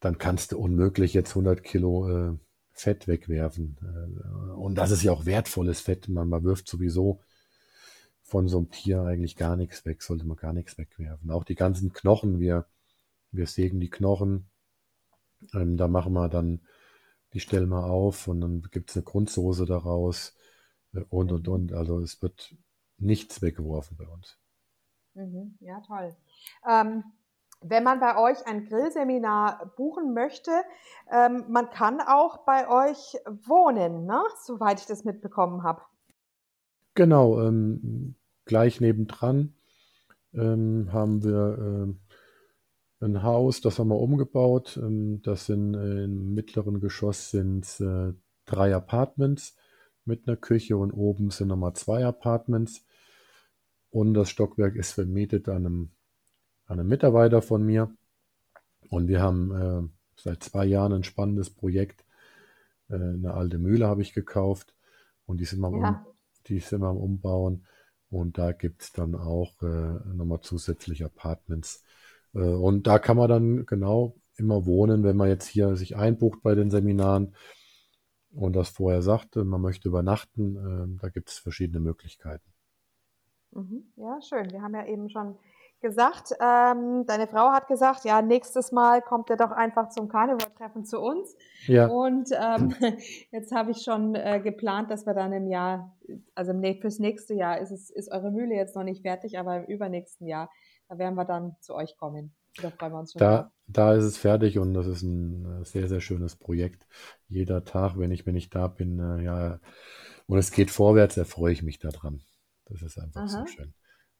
dann kannst du unmöglich jetzt 100 Kilo äh, Fett wegwerfen. Äh, und das ist ja auch wertvolles Fett. Man, man wirft sowieso von so einem Tier eigentlich gar nichts weg, sollte man gar nichts wegwerfen. Auch die ganzen Knochen, wir, wir sägen die Knochen, ähm, da machen wir dann, die stellen wir auf und dann gibt es eine Grundsoße daraus äh, und und und. Also es wird nichts weggeworfen bei uns. Mhm. Ja, toll. Ähm, wenn man bei euch ein Grillseminar buchen möchte, ähm, man kann auch bei euch wohnen, ne? soweit ich das mitbekommen habe. Genau, ähm, gleich nebendran ähm, haben wir äh, ein Haus, das haben wir umgebaut. Ähm, das sind äh, im mittleren Geschoss sind äh, drei Apartments mit einer Küche und oben sind nochmal zwei Apartments. Und das Stockwerk ist vermietet an einem, an einem Mitarbeiter von mir. Und wir haben äh, seit zwei Jahren ein spannendes Projekt. Äh, eine alte Mühle habe ich gekauft und die sind wir, ja. um, die sind wir am Umbauen. Und da gibt es dann auch äh, nochmal zusätzlich Apartments. Äh, und da kann man dann genau immer wohnen, wenn man jetzt hier sich einbucht bei den Seminaren und das vorher sagt, man möchte übernachten. Äh, da gibt es verschiedene Möglichkeiten. Mhm. Ja, schön. Wir haben ja eben schon gesagt, ähm, deine Frau hat gesagt, ja, nächstes Mal kommt er doch einfach zum Karnevaltreffen zu uns. Ja. Und ähm, jetzt habe ich schon äh, geplant, dass wir dann im Jahr, also fürs nächste Jahr ist es, ist eure Mühle jetzt noch nicht fertig, aber im übernächsten Jahr, da werden wir dann zu euch kommen. Da freuen wir uns schon. Da, da ist es fertig und das ist ein äh, sehr, sehr schönes Projekt. Jeder Tag, wenn ich, wenn ich da bin, äh, ja, und es geht vorwärts, erfreue ich mich daran. Das ist einfach Aha. so schön.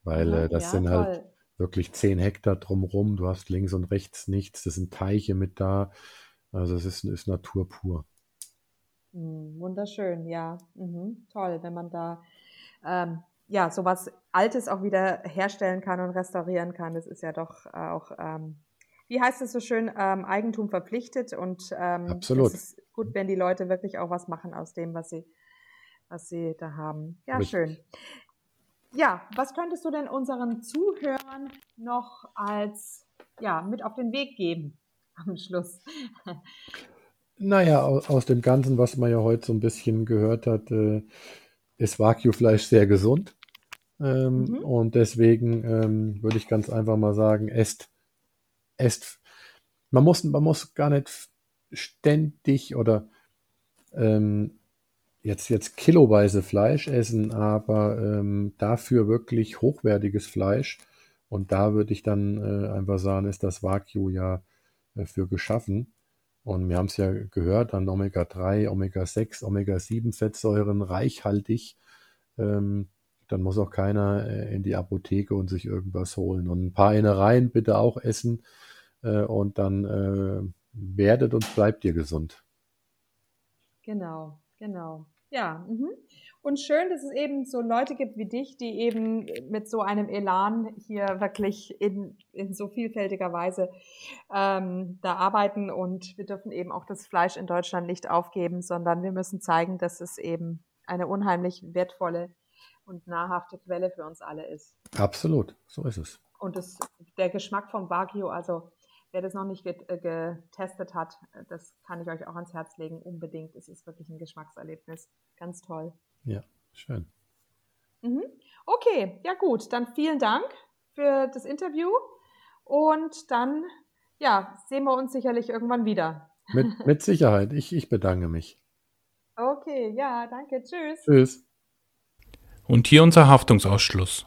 Weil Aha, äh, das ja, sind halt toll. wirklich zehn Hektar drumrum. Du hast links und rechts nichts. Das sind Teiche mit da. Also es ist, ist Natur pur. Mhm, wunderschön, ja. Mhm, toll, wenn man da ähm, ja sowas Altes auch wieder herstellen kann und restaurieren kann. Das ist ja doch auch, ähm, wie heißt es so schön, ähm, Eigentum verpflichtet und ähm, Absolut. es ist gut, wenn die Leute wirklich auch was machen aus dem, was sie, was sie da haben. Ja, Richtig. schön. Ja, was könntest du denn unseren Zuhörern noch als ja, mit auf den Weg geben am Schluss? Naja, aus dem Ganzen, was man ja heute so ein bisschen gehört hat, äh, ist Wagyu-Fleisch sehr gesund. Ähm, mhm. Und deswegen ähm, würde ich ganz einfach mal sagen, esst, esst. Man muss, man muss gar nicht ständig oder ähm, jetzt, jetzt kiloweise Fleisch essen, aber ähm, dafür wirklich hochwertiges Fleisch. Und da würde ich dann äh, einfach sagen, ist das Wagyu ja äh, für geschaffen. Und wir haben es ja gehört, an Omega-3, Omega-6, Omega-7 Fettsäuren reichhaltig. Ähm, Dann muss auch keiner äh, in die Apotheke und sich irgendwas holen. Und ein paar Innereien bitte auch essen äh, und dann äh, werdet und bleibt ihr gesund. Genau, genau. Ja, mhm. Und schön, dass es eben so Leute gibt wie dich, die eben mit so einem Elan hier wirklich in, in so vielfältiger Weise ähm, da arbeiten. Und wir dürfen eben auch das Fleisch in Deutschland nicht aufgeben, sondern wir müssen zeigen, dass es eben eine unheimlich wertvolle und nahrhafte Quelle für uns alle ist. Absolut, so ist es. Und das, der Geschmack vom Wagyu, also wer das noch nicht äh, getestet hat, das kann ich euch auch ans Herz legen, unbedingt. Es ist wirklich ein Geschmackserlebnis. Ganz toll. Ja, schön. Mhm. Okay, ja gut, dann vielen Dank für das Interview und dann ja, sehen wir uns sicherlich irgendwann wieder. Mit, mit Sicherheit. Ich, ich bedanke mich. Okay, ja, danke. Tschüss. Tschüss. Und hier unser Haftungsausschluss.